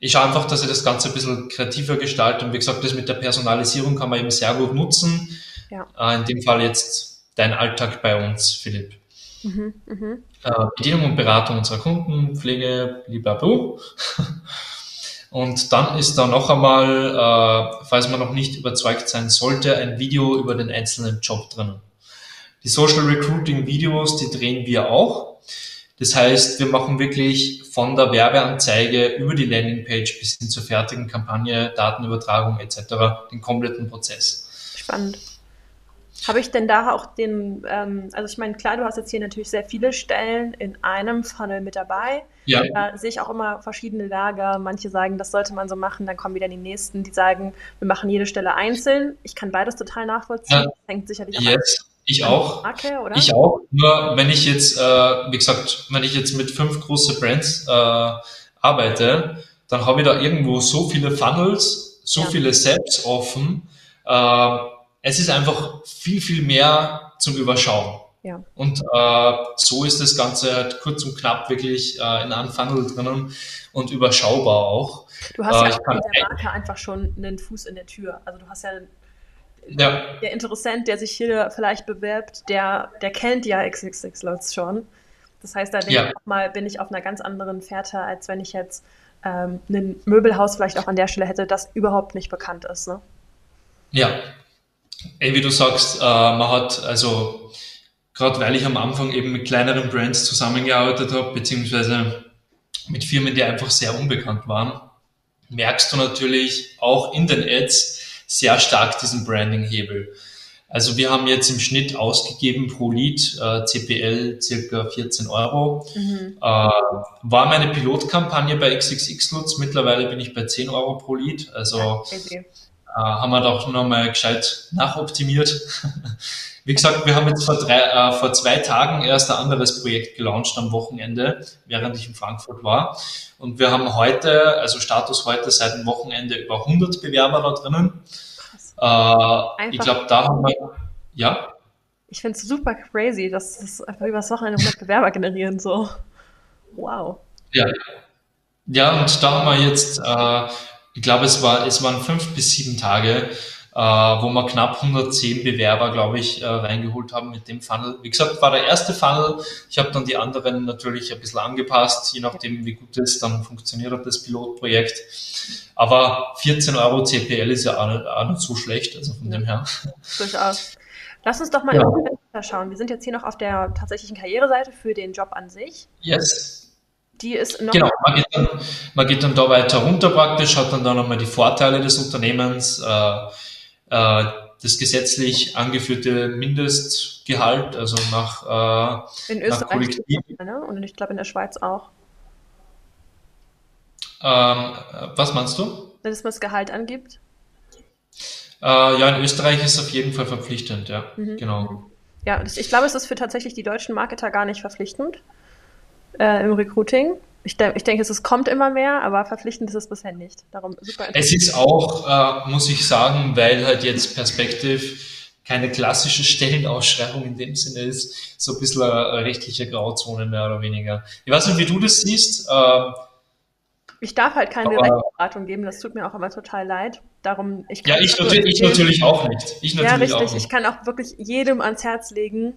Ich schaue einfach, dass ich das Ganze ein bisschen kreativer gestalte und wie gesagt, das mit der Personalisierung kann man eben sehr gut nutzen. Ja. Äh, in dem Fall jetzt dein Alltag bei uns, Philipp. Mhm, mh. äh, Bedienung und Beratung unserer Kunden, Pflege, blablabla. [laughs] Und dann ist da noch einmal, äh, falls man noch nicht überzeugt sein sollte, ein Video über den einzelnen Job drinnen. Die Social Recruiting Videos, die drehen wir auch. Das heißt, wir machen wirklich von der Werbeanzeige über die Landingpage bis hin zur fertigen Kampagne, Datenübertragung etc. den kompletten Prozess. Spannend. Habe ich denn da auch den, ähm, also ich meine, klar, du hast jetzt hier natürlich sehr viele Stellen in einem Funnel mit dabei. Ja. Da sehe ich auch immer verschiedene Lager. Manche sagen, das sollte man so machen, dann kommen wieder die nächsten, die sagen, wir machen jede Stelle einzeln. Ich kann beides total nachvollziehen. Ja. Das hängt sicherlich auch yes. Ich auch. Marke, oder? Ich auch. Nur wenn ich jetzt, äh, wie gesagt, wenn ich jetzt mit fünf große Brands äh, arbeite, dann habe ich da irgendwo so viele Funnels, so ja. viele Steps offen. Äh, es ist einfach viel, viel mehr zum Überschauen. Ja. Und äh, so ist das Ganze halt kurz und knapp wirklich äh, in einem Funnel drinnen und überschaubar auch. Du hast äh, ja auch mit der Marke einfach schon einen Fuß in der Tür. Also du hast ja, ja. der Interessent, der sich hier vielleicht bewirbt, der, der kennt ja XXX Lots schon. Das heißt, da denke ja. ich mal, bin ich auf einer ganz anderen Fährte, als wenn ich jetzt ähm, ein Möbelhaus vielleicht auch an der Stelle hätte, das überhaupt nicht bekannt ist. Ne? Ja, Ey, wie du sagst, äh, man hat also gerade weil ich am Anfang eben mit kleineren Brands zusammengearbeitet habe, beziehungsweise mit Firmen, die einfach sehr unbekannt waren, merkst du natürlich auch in den Ads sehr stark diesen Branding-Hebel. Also wir haben jetzt im Schnitt ausgegeben pro Lead äh, CPL circa 14 Euro. Mhm. Äh, war meine Pilotkampagne bei XXX Lutz. Mittlerweile bin ich bei 10 Euro pro Lead. Also okay. äh, haben wir doch nochmal gescheit nachoptimiert. [laughs] Wie gesagt, wir haben jetzt vor, drei, äh, vor zwei Tagen erst ein anderes Projekt gelauncht am Wochenende, während ich in Frankfurt war. Und wir haben heute, also Status heute seit dem Wochenende über 100 Bewerber da drinnen. Äh, ich glaube, da haben wir, ja. Ich finde es super crazy, dass das einfach über das Wochenende 100 Bewerber generieren, so. Wow. Ja. Ja, und da haben wir jetzt, äh, ich glaube, es, war, es waren fünf bis sieben Tage, wo wir knapp 110 Bewerber, glaube ich, äh, reingeholt haben mit dem Funnel. Wie gesagt, war der erste Funnel. Ich habe dann die anderen natürlich ein bisschen angepasst, je nachdem, wie gut es dann funktioniert hat, das Pilotprojekt. Aber 14 Euro CPL ist ja auch nicht, auch nicht so schlecht, also von ja. dem her. Durchaus. Lass uns doch mal ja. schauen. Wir sind jetzt hier noch auf der tatsächlichen Karriereseite für den Job an sich. Yes. Die ist noch. Genau, man geht, dann, man geht dann da weiter runter praktisch, hat dann da nochmal die Vorteile des Unternehmens, äh, äh, das gesetzlich angeführte Mindestgehalt, also nach, äh, in Österreich nach Kollektiv. Ne? Und ich glaube in der Schweiz auch. Ähm, was meinst du? Wenn es das Gehalt angibt? Äh, ja, in Österreich ist es auf jeden Fall verpflichtend, ja, mhm. genau. Ja, ich glaube, es ist für tatsächlich die deutschen Marketer gar nicht verpflichtend äh, im Recruiting. Ich, de ich denke, es kommt immer mehr, aber verpflichtend ist es bisher nicht. Darum super Es ist auch, äh, muss ich sagen, weil halt jetzt Perspektive keine klassische Stellenausschreibung in dem Sinne ist, so ein bisschen eine rechtliche Grauzone mehr oder weniger. Ich weiß nicht, wie du das siehst. Äh, ich darf halt keine Rechtsberatung geben, das tut mir auch immer total leid. Darum, ich ja, ich, natürlich, ich natürlich auch nicht. Ich natürlich ja, richtig. Ich kann auch wirklich jedem ans Herz legen,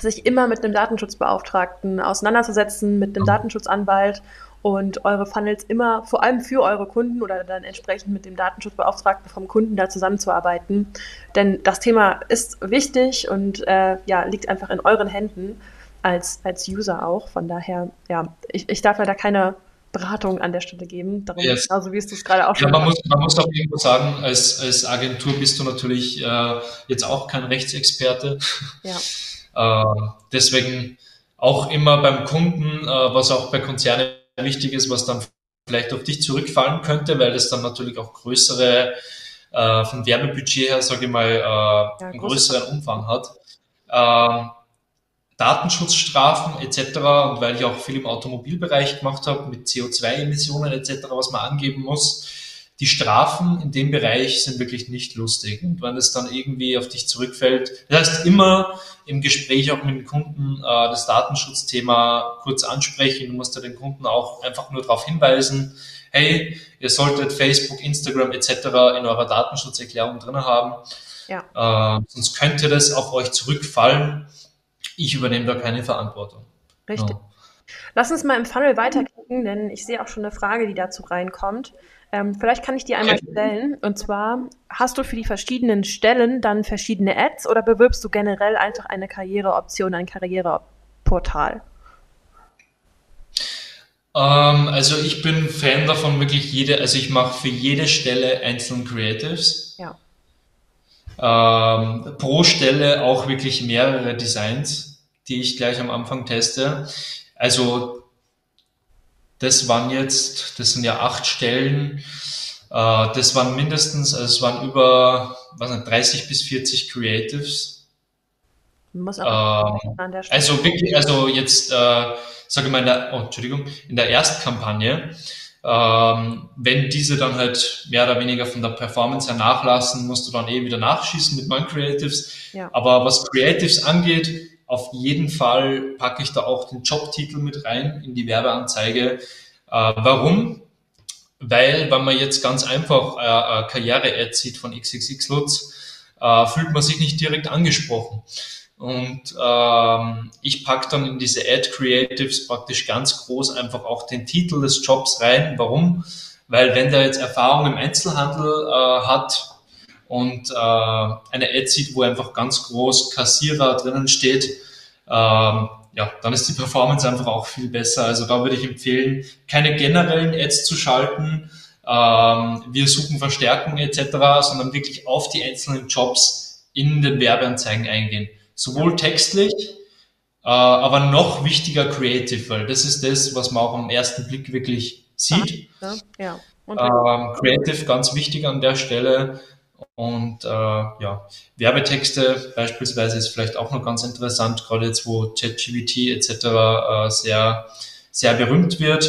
sich immer mit einem Datenschutzbeauftragten auseinanderzusetzen, mit einem Datenschutzanwalt und eure Funnels immer, vor allem für eure Kunden oder dann entsprechend mit dem Datenschutzbeauftragten vom Kunden da zusammenzuarbeiten. Denn das Thema ist wichtig und äh, ja, liegt einfach in euren Händen als, als User auch. Von daher, ja, ich, ich darf leider keine Beratung an der Stelle geben. Darum yes. genauso wie es das gerade auch schon ja, man muss, man muss auch irgendwo sagen, als, als Agentur bist du natürlich äh, jetzt auch kein Rechtsexperte. Ja. [laughs] äh, deswegen auch immer beim Kunden, äh, was auch bei Konzernen wichtig ist, was dann vielleicht auf dich zurückfallen könnte, weil das dann natürlich auch größere, äh, vom Werbebudget her, sage ich mal, äh, ja, einen größeren Umfang hat. Ähm, Datenschutzstrafen etc. Und weil ich auch viel im Automobilbereich gemacht habe mit CO2-Emissionen etc., was man angeben muss, die Strafen in dem Bereich sind wirklich nicht lustig. Und wenn es dann irgendwie auf dich zurückfällt, das heißt immer im Gespräch auch mit den Kunden äh, das Datenschutzthema kurz ansprechen. Du musst ja den Kunden auch einfach nur darauf hinweisen, hey, ihr solltet Facebook, Instagram etc. in eurer Datenschutzerklärung drin haben. Ja. Äh, sonst könnte das auf euch zurückfallen ich übernehme da keine Verantwortung. Richtig. Ja. Lass uns mal im Funnel weiterklicken, denn ich sehe auch schon eine Frage, die dazu reinkommt. Ähm, vielleicht kann ich die einmal stellen. Und zwar, hast du für die verschiedenen Stellen dann verschiedene Ads oder bewirbst du generell einfach eine Karriereoption, ein Karriereportal? Ähm, also ich bin Fan davon, wirklich jede, also ich mache für jede Stelle einzelne Creatives. Ja ähm, pro Stelle auch wirklich mehrere Designs, die ich gleich am Anfang teste. Also das waren jetzt, das sind ja acht Stellen. Äh, das waren mindestens, also es waren über was nicht, 30 bis 40 Creatives. Muss aber ähm, an der Stelle. Also wirklich, also jetzt, äh, sage ich mal, in der, oh, Entschuldigung, in der Erstkampagne ähm, wenn diese dann halt mehr oder weniger von der Performance her nachlassen, musst du dann eh wieder nachschießen mit neuen Creatives. Ja. Aber was Creatives angeht, auf jeden Fall packe ich da auch den Jobtitel mit rein in die Werbeanzeige. Äh, warum? Weil, wenn man jetzt ganz einfach äh, Karriere-Ad sieht von XXX Lutz, äh, fühlt man sich nicht direkt angesprochen. Und ähm, ich pack dann in diese Ad Creatives praktisch ganz groß einfach auch den Titel des Jobs rein. Warum? Weil wenn der jetzt Erfahrung im Einzelhandel äh, hat und äh, eine Ad sieht, wo einfach ganz groß Kassierer drinnen steht, ähm, ja, dann ist die Performance einfach auch viel besser. Also da würde ich empfehlen, keine generellen Ads zu schalten, ähm, wir suchen Verstärkung etc., sondern wirklich auf die einzelnen Jobs in den Werbeanzeigen eingehen. Sowohl textlich, äh, aber noch wichtiger creative, weil das ist das, was man auch am ersten Blick wirklich sieht. Ja, ja. Ähm, creative ganz wichtig an der Stelle. Und äh, ja, Werbetexte beispielsweise ist vielleicht auch noch ganz interessant, gerade jetzt, wo ChatGPT etc. Äh, sehr, sehr berühmt wird.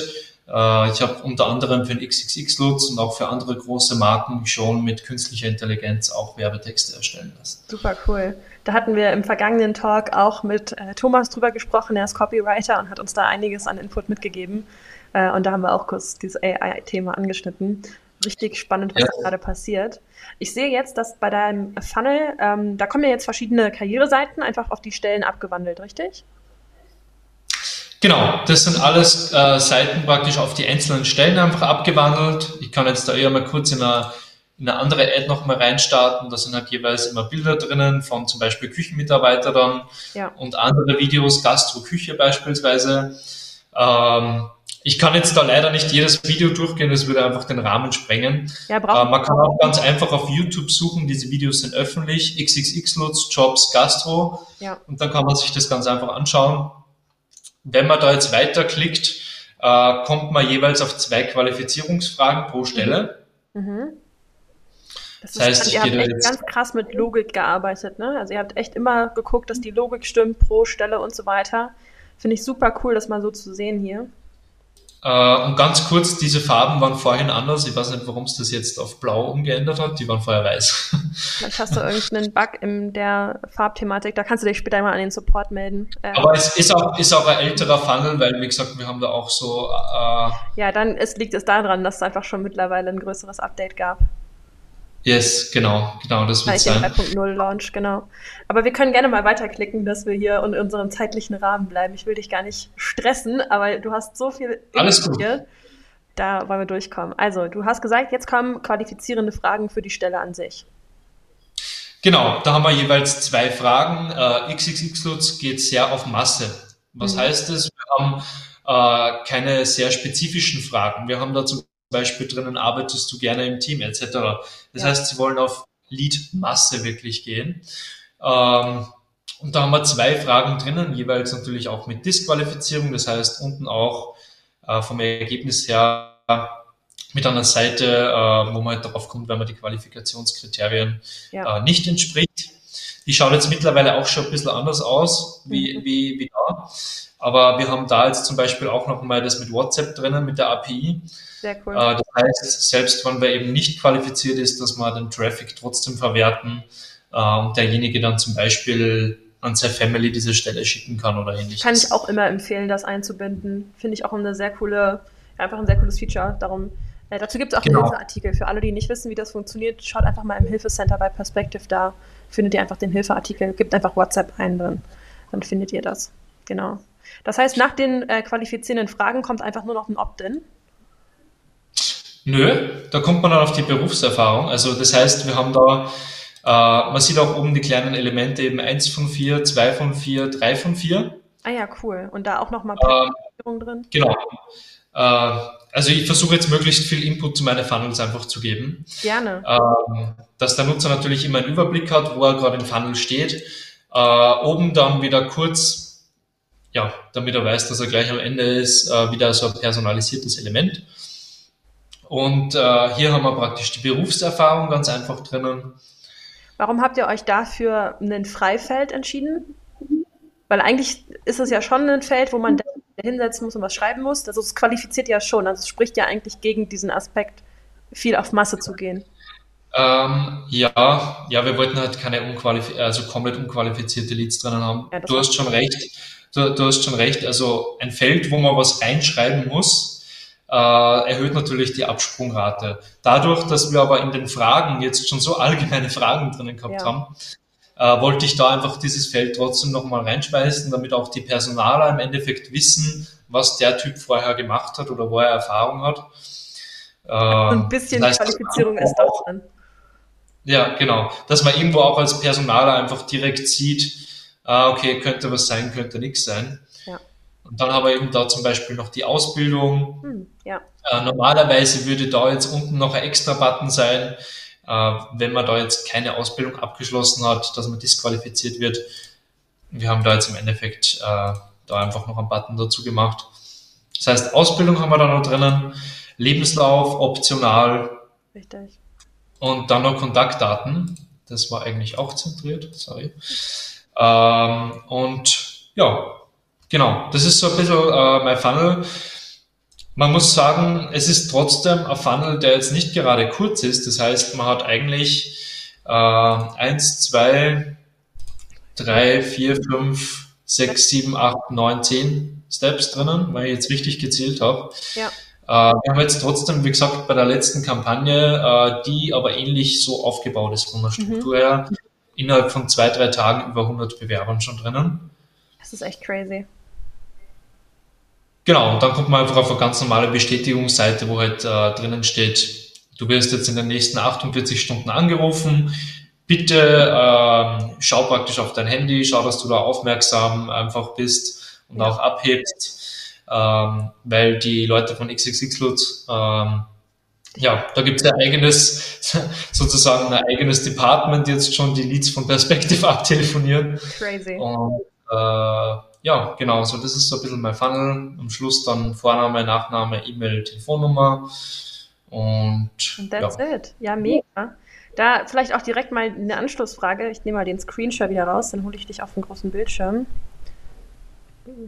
Äh, ich habe unter anderem für den XXX-Lutz und auch für andere große Marken schon mit künstlicher Intelligenz auch Werbetexte erstellen lassen. Super cool. Da hatten wir im vergangenen Talk auch mit äh, Thomas drüber gesprochen. Er ist Copywriter und hat uns da einiges an Input mitgegeben. Äh, und da haben wir auch kurz dieses AI-Thema angeschnitten. Richtig spannend, was ja. gerade passiert. Ich sehe jetzt, dass bei deinem Funnel, ähm, da kommen ja jetzt verschiedene Karriereseiten einfach auf die Stellen abgewandelt, richtig? Genau, das sind alles äh, Seiten praktisch auf die einzelnen Stellen einfach abgewandelt. Ich kann jetzt da eher mal kurz in eine, in eine andere Ad nochmal reinstarten. Da sind halt jeweils immer Bilder drinnen von zum Beispiel Küchenmitarbeiter dann ja. und andere Videos, Gastro-Küche beispielsweise. Ähm, ich kann jetzt da leider nicht jedes Video durchgehen, das würde einfach den Rahmen sprengen. Ja, äh, man kann auch ganz einfach auf YouTube suchen, diese Videos sind öffentlich, XXX-Lutz, Jobs, Gastro. Ja. Und dann kann man sich das ganz einfach anschauen. Wenn man da jetzt weiterklickt, äh, kommt man jeweils auf zwei Qualifizierungsfragen pro Stelle. Mhm. mhm. Das, das heißt, ist, ihr habt echt ganz krass mit Logik gearbeitet, ne? Also ihr habt echt immer geguckt, dass die Logik stimmt pro Stelle und so weiter. Finde ich super cool, das mal so zu sehen hier. Äh, und ganz kurz, diese Farben waren vorhin anders. Ich weiß nicht, warum es das jetzt auf blau umgeändert hat. Die waren vorher weiß. Vielleicht hast du irgendeinen Bug in der Farbthematik. Da kannst du dich später mal an den Support melden. Äh, Aber es ist auch, ist auch ein älterer Funnel, weil, wie gesagt, wir haben da auch so... Äh, ja, dann ist, liegt es daran, dass es einfach schon mittlerweile ein größeres Update gab. Yes, genau, genau, das wird sein. 3.0 Launch, genau. Aber wir können gerne mal weiterklicken, dass wir hier in unserem zeitlichen Rahmen bleiben. Ich will dich gar nicht stressen, aber du hast so viel Alles gut. Hier. Da wollen wir durchkommen. Also, du hast gesagt, jetzt kommen qualifizierende Fragen für die Stelle an sich. Genau, da haben wir jeweils zwei Fragen. Äh, XXX-Lutz geht sehr auf Masse. Was mhm. heißt das? Wir haben äh, keine sehr spezifischen Fragen. Wir haben da zum Beispiel drinnen, arbeitest du gerne im Team etc. Das ja. heißt, sie wollen auf Lead-Masse wirklich gehen. Ähm, und da haben wir zwei Fragen drinnen, jeweils natürlich auch mit Disqualifizierung, das heißt unten auch äh, vom Ergebnis her mit einer Seite, äh, wo man halt darauf kommt, wenn man die Qualifikationskriterien ja. äh, nicht entspricht. Die schaut jetzt mittlerweile auch schon ein bisschen anders aus wie, mhm. wie, wie da. Aber wir haben da jetzt zum Beispiel auch noch mal das mit WhatsApp drinnen, mit der API. Sehr cool. Äh, das heißt, selbst wenn wer eben nicht qualifiziert ist, dass wir den Traffic trotzdem verwerten äh, und derjenige dann zum Beispiel an seine Family diese Stelle schicken kann oder ähnliches. Kann ich auch immer empfehlen, das einzubinden. Finde ich auch eine sehr coole, einfach ein sehr cooles Feature. Darum, äh, dazu gibt es auch genau. Hilfeartikel. Für alle, die nicht wissen, wie das funktioniert, schaut einfach mal im Hilfecenter bei Perspective da. Findet ihr einfach den Hilfeartikel, gebt einfach WhatsApp ein drin. Dann findet ihr das. Genau. Das heißt, nach den äh, qualifizierenden Fragen kommt einfach nur noch ein Opt-in. Nö, da kommt man dann auf die Berufserfahrung. Also das heißt, wir haben da, äh, man sieht auch oben die kleinen Elemente, eben 1 von 4, 2 von 4, 3 von 4. Ah ja, cool. Und da auch nochmal ähm, drin? Genau. Äh, also ich versuche jetzt möglichst viel Input zu meinen Funnels einfach zu geben. Gerne. Ähm, dass der Nutzer natürlich immer einen Überblick hat, wo er gerade im Funnel steht. Äh, oben dann wieder kurz, ja, damit er weiß, dass er gleich am Ende ist, äh, wieder so ein personalisiertes Element. Und äh, hier haben wir praktisch die Berufserfahrung ganz einfach drinnen. Warum habt ihr euch dafür ein Freifeld entschieden? Weil eigentlich ist es ja schon ein Feld, wo man hinsetzen muss und was schreiben muss. Also es qualifiziert ja schon. Also es spricht ja eigentlich gegen diesen Aspekt, viel auf Masse zu gehen. Ähm, ja, ja, wir wollten halt keine unqualif also komplett unqualifizierte Leads drinnen haben. Ja, du hast schon recht. Du, du hast schon recht. Also ein Feld, wo man was reinschreiben muss, äh, erhöht natürlich die Absprungrate. Dadurch, dass wir aber in den Fragen jetzt schon so allgemeine Fragen drinnen gehabt ja. haben, äh, wollte ich da einfach dieses Feld trotzdem nochmal reinschmeißen, damit auch die Personaler im Endeffekt wissen, was der Typ vorher gemacht hat oder wo er Erfahrung hat. Äh, ein bisschen das heißt, Qualifizierung ist doch drin. Ja, genau. Dass man irgendwo auch als Personaler einfach direkt sieht, ah, okay, könnte was sein, könnte nichts sein. Und dann haben wir eben da zum Beispiel noch die Ausbildung. Hm, ja. äh, normalerweise würde da jetzt unten noch ein extra Button sein, äh, wenn man da jetzt keine Ausbildung abgeschlossen hat, dass man disqualifiziert wird. Wir haben da jetzt im Endeffekt äh, da einfach noch einen Button dazu gemacht. Das heißt, Ausbildung haben wir da noch drinnen, Lebenslauf optional. Richtig. Und dann noch Kontaktdaten. Das war eigentlich auch zentriert, sorry. Ähm, und ja, genau, das ist so ein bisschen äh, mein Funnel. Man muss sagen, es ist trotzdem ein Funnel, der jetzt nicht gerade kurz ist. Das heißt, man hat eigentlich äh, eins, zwei, drei, vier, fünf, sechs, sieben, acht, neun, zehn Steps drinnen, weil ich jetzt richtig gezählt habe. Ja. Äh, wir haben jetzt trotzdem, wie gesagt, bei der letzten Kampagne, äh, die aber ähnlich so aufgebaut ist von der mhm. Struktur mhm. her, innerhalb von zwei, drei Tagen über 100 Bewerbern schon drinnen. Das ist echt crazy. Genau, und dann kommt man einfach auf eine ganz normale Bestätigungsseite, wo halt äh, drinnen steht, du wirst jetzt in den nächsten 48 Stunden angerufen. Bitte äh, schau praktisch auf dein Handy, schau, dass du da aufmerksam einfach bist und ja. auch abhebst, ähm, weil die Leute von XXXLut, ähm, ja, da gibt es ein eigenes, [laughs] sozusagen ein eigenes Department jetzt schon, die Leads von Perspective [laughs] abtelefonieren. Crazy. Und äh, ja, genau, so das ist so ein bisschen mein Funnel. Am Schluss dann Vorname, Nachname, E-Mail, Telefonnummer und, und that's ja. it. Ja, mega. Da vielleicht auch direkt mal eine Anschlussfrage. Ich nehme mal den Screenshot wieder raus, dann hole ich dich auf den großen Bildschirm.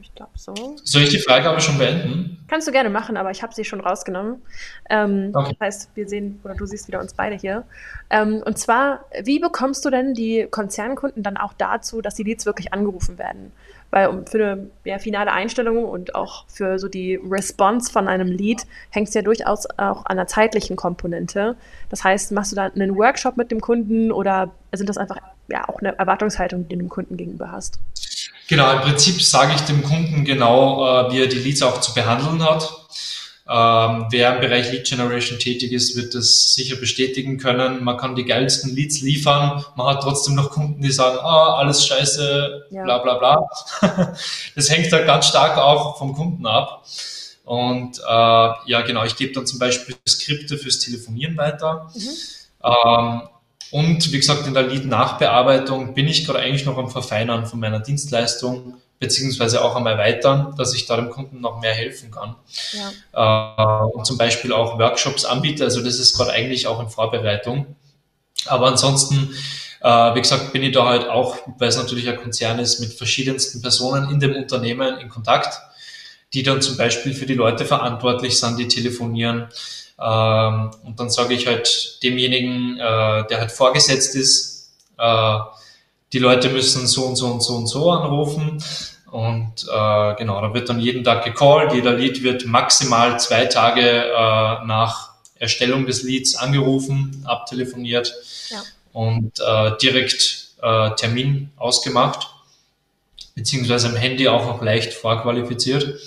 Ich glaube so. Soll ich die Frage aber schon beenden? Kannst du gerne machen, aber ich habe sie schon rausgenommen. Ähm, okay. Das heißt, wir sehen oder du siehst wieder uns beide hier. Ähm, und zwar, wie bekommst du denn die Konzernkunden dann auch dazu, dass die Leads wirklich angerufen werden? Weil für eine ja, finale Einstellung und auch für so die Response von einem Lead hängt es ja durchaus auch an der zeitlichen Komponente. Das heißt, machst du da einen Workshop mit dem Kunden oder sind das einfach ja auch eine Erwartungshaltung, die du dem Kunden gegenüber hast? Genau, im Prinzip sage ich dem Kunden genau, äh, wie er die Leads auch zu behandeln hat. Ähm, wer im Bereich Lead Generation tätig ist, wird das sicher bestätigen können. Man kann die geilsten Leads liefern. Man hat trotzdem noch Kunden, die sagen, ah, alles scheiße, ja. bla bla bla. [laughs] das hängt da ganz stark auch vom Kunden ab. Und äh, ja, genau, ich gebe dann zum Beispiel Skripte fürs Telefonieren weiter. Mhm. Ähm, und wie gesagt, in der Lead-Nachbearbeitung bin ich gerade eigentlich noch am Verfeinern von meiner Dienstleistung beziehungsweise auch am Erweitern, dass ich da dem Kunden noch mehr helfen kann. Ja. Äh, und zum Beispiel auch Workshops anbiete. Also das ist gerade eigentlich auch in Vorbereitung. Aber ansonsten, äh, wie gesagt, bin ich da halt auch, weil es natürlich ein Konzern ist, mit verschiedensten Personen in dem Unternehmen in Kontakt, die dann zum Beispiel für die Leute verantwortlich sind, die telefonieren. Ähm, und dann sage ich halt demjenigen, äh, der halt vorgesetzt ist, äh, die Leute müssen so und so und so und so anrufen. Und äh, genau, da wird dann jeden Tag gecallt. Jeder Lead wird maximal zwei Tage äh, nach Erstellung des Leads angerufen, abtelefoniert ja. und äh, direkt äh, Termin ausgemacht, beziehungsweise am Handy auch noch leicht vorqualifiziert.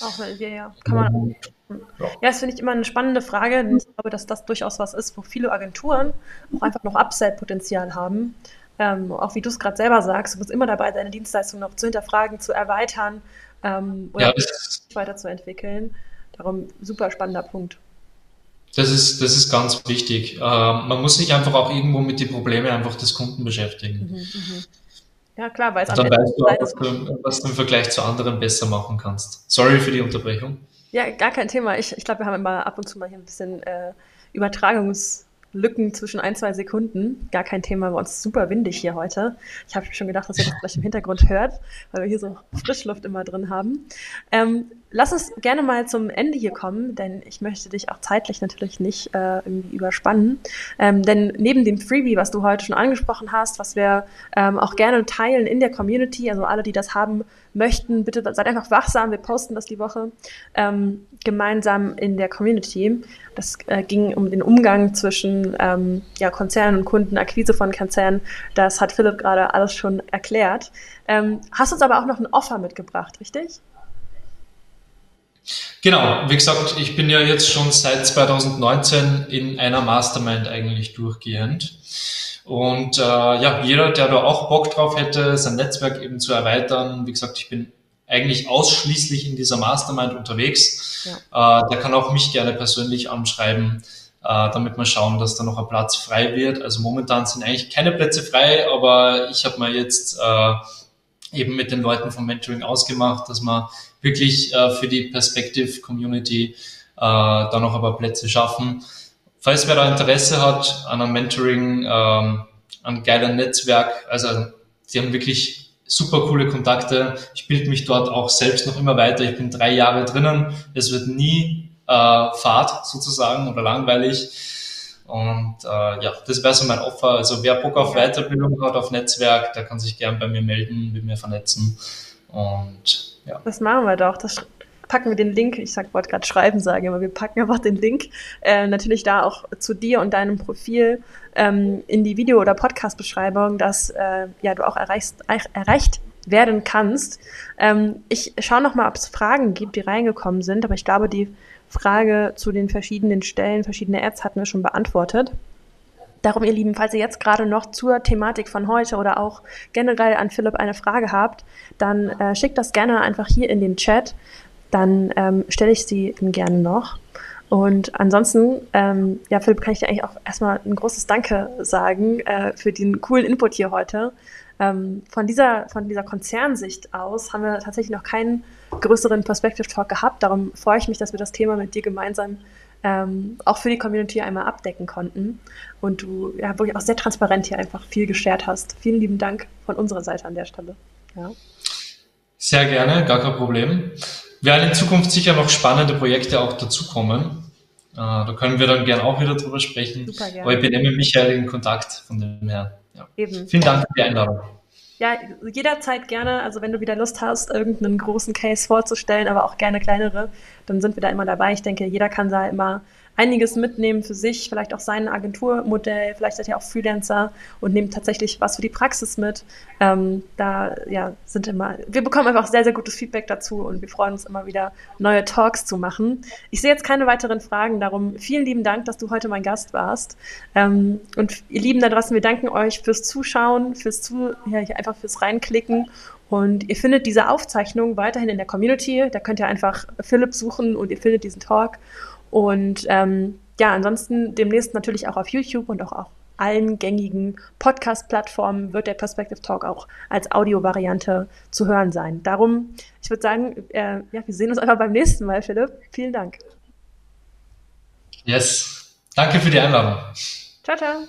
Auch ja, ja. Kann man. Ja, das finde ich immer eine spannende Frage. Ich glaube, dass das durchaus was ist, wo viele Agenturen auch einfach noch Upside-Potenzial haben ähm, auch wie du es gerade selber sagst, du bist immer dabei, deine Dienstleistung noch zu hinterfragen, zu erweitern ähm, oder ja, weiterzuentwickeln. Darum super spannender Punkt. Das ist, das ist ganz wichtig. Äh, man muss sich einfach auch irgendwo mit den Problemen einfach des Kunden beschäftigen. Mhm, mh. Ja, klar, weil es Dann weißt du auch, was du, was du im Vergleich zu anderen besser machen kannst. Sorry für die Unterbrechung. Ja, gar kein Thema. Ich, ich glaube, wir haben immer ab und zu mal hier ein bisschen äh, Übertragungs- Lücken zwischen ein, zwei Sekunden. Gar kein Thema, bei uns super windig hier heute. Ich habe schon gedacht, dass ihr das vielleicht im Hintergrund hört, weil wir hier so Frischluft immer drin haben. Ähm, lass uns gerne mal zum Ende hier kommen, denn ich möchte dich auch zeitlich natürlich nicht äh, irgendwie überspannen. Ähm, denn neben dem Freebie, was du heute schon angesprochen hast, was wir ähm, auch gerne teilen in der Community, also alle, die das haben möchten, bitte seid einfach wachsam, wir posten das die Woche ähm, gemeinsam in der Community. Das äh, ging um den Umgang zwischen ähm, ja, Konzernen und Kunden, Akquise von Konzernen. Das hat Philipp gerade alles schon erklärt. Ähm, hast uns aber auch noch ein Offer mitgebracht, richtig? Genau, wie gesagt, ich bin ja jetzt schon seit 2019 in einer Mastermind eigentlich durchgehend. Und äh, ja, jeder, der da auch Bock drauf hätte, sein Netzwerk eben zu erweitern, wie gesagt, ich bin eigentlich ausschließlich in dieser Mastermind unterwegs. Ja. Äh, der kann auch mich gerne persönlich anschreiben. äh, damit wir schauen, dass da noch ein Platz frei wird. Also momentan sind eigentlich keine Plätze frei, aber ich habe mal jetzt äh, eben mit den Leuten vom Mentoring ausgemacht, dass wir wirklich äh, für die Perspective Community äh, da noch ein paar Plätze schaffen. Falls wer da Interesse hat an einem Mentoring, ähm, an geilen Netzwerk, also die haben wirklich super coole Kontakte. Ich bilde mich dort auch selbst noch immer weiter. Ich bin drei Jahre drinnen. Es wird nie äh, Fahrt sozusagen oder langweilig. Und äh, ja, das wäre so mein Opfer. Also wer Bock auf Weiterbildung hat, auf Netzwerk, der kann sich gern bei mir melden, mit mir vernetzen. Und ja. Das machen wir doch. Das packen wir den Link, ich sag, wollte gerade schreiben sagen, aber wir packen einfach den Link äh, natürlich da auch zu dir und deinem Profil ähm, in die Video- oder Podcast-Beschreibung, dass äh, ja, du auch erreichst, erreicht werden kannst. Ähm, ich schaue nochmal, ob es Fragen gibt, die reingekommen sind, aber ich glaube, die Frage zu den verschiedenen Stellen, verschiedene Ads hatten wir schon beantwortet. Darum, ihr Lieben, falls ihr jetzt gerade noch zur Thematik von heute oder auch generell an Philipp eine Frage habt, dann äh, schickt das gerne einfach hier in den Chat dann ähm, stelle ich sie ihm gerne noch. Und ansonsten, ähm, ja, Philipp, kann ich dir eigentlich auch erstmal ein großes Danke sagen äh, für den coolen Input hier heute. Ähm, von, dieser, von dieser Konzernsicht aus haben wir tatsächlich noch keinen größeren Perspective Talk gehabt. Darum freue ich mich, dass wir das Thema mit dir gemeinsam ähm, auch für die Community einmal abdecken konnten. Und du ja wirklich auch sehr transparent hier einfach viel geshared hast. Vielen lieben Dank von unserer Seite an der Stelle. Ja. Sehr gerne, gar kein Problem werden in Zukunft sicher noch spannende Projekte auch dazukommen. Äh, da können wir dann gern auch wieder drüber sprechen. Super, gerne. Aber ich bin immer mit Michael in Kontakt von dem her. Ja. Vielen Dank für die Einladung. Ja, jederzeit gerne. Also wenn du wieder Lust hast, irgendeinen großen Case vorzustellen, aber auch gerne kleinere, dann sind wir da immer dabei. Ich denke, jeder kann da immer einiges mitnehmen für sich, vielleicht auch sein Agenturmodell, vielleicht seid ihr auch Freelancer und nehmt tatsächlich was für die Praxis mit. Ähm, da ja, sind immer, wir bekommen einfach sehr, sehr gutes Feedback dazu und wir freuen uns immer wieder, neue Talks zu machen. Ich sehe jetzt keine weiteren Fragen, darum vielen lieben Dank, dass du heute mein Gast warst. Ähm, und ihr Lieben da draußen, wir danken euch fürs Zuschauen, fürs Zu, ja, einfach fürs Reinklicken und ihr findet diese Aufzeichnung weiterhin in der Community. Da könnt ihr einfach Philipp suchen und ihr findet diesen Talk. Und ähm, ja, ansonsten demnächst natürlich auch auf YouTube und auch auf allen gängigen Podcast-Plattformen wird der Perspective Talk auch als Audiovariante zu hören sein. Darum, ich würde sagen, äh, ja, wir sehen uns einfach beim nächsten Mal, Philipp. Vielen Dank. Yes. Danke für die Einladung. Ciao, ciao.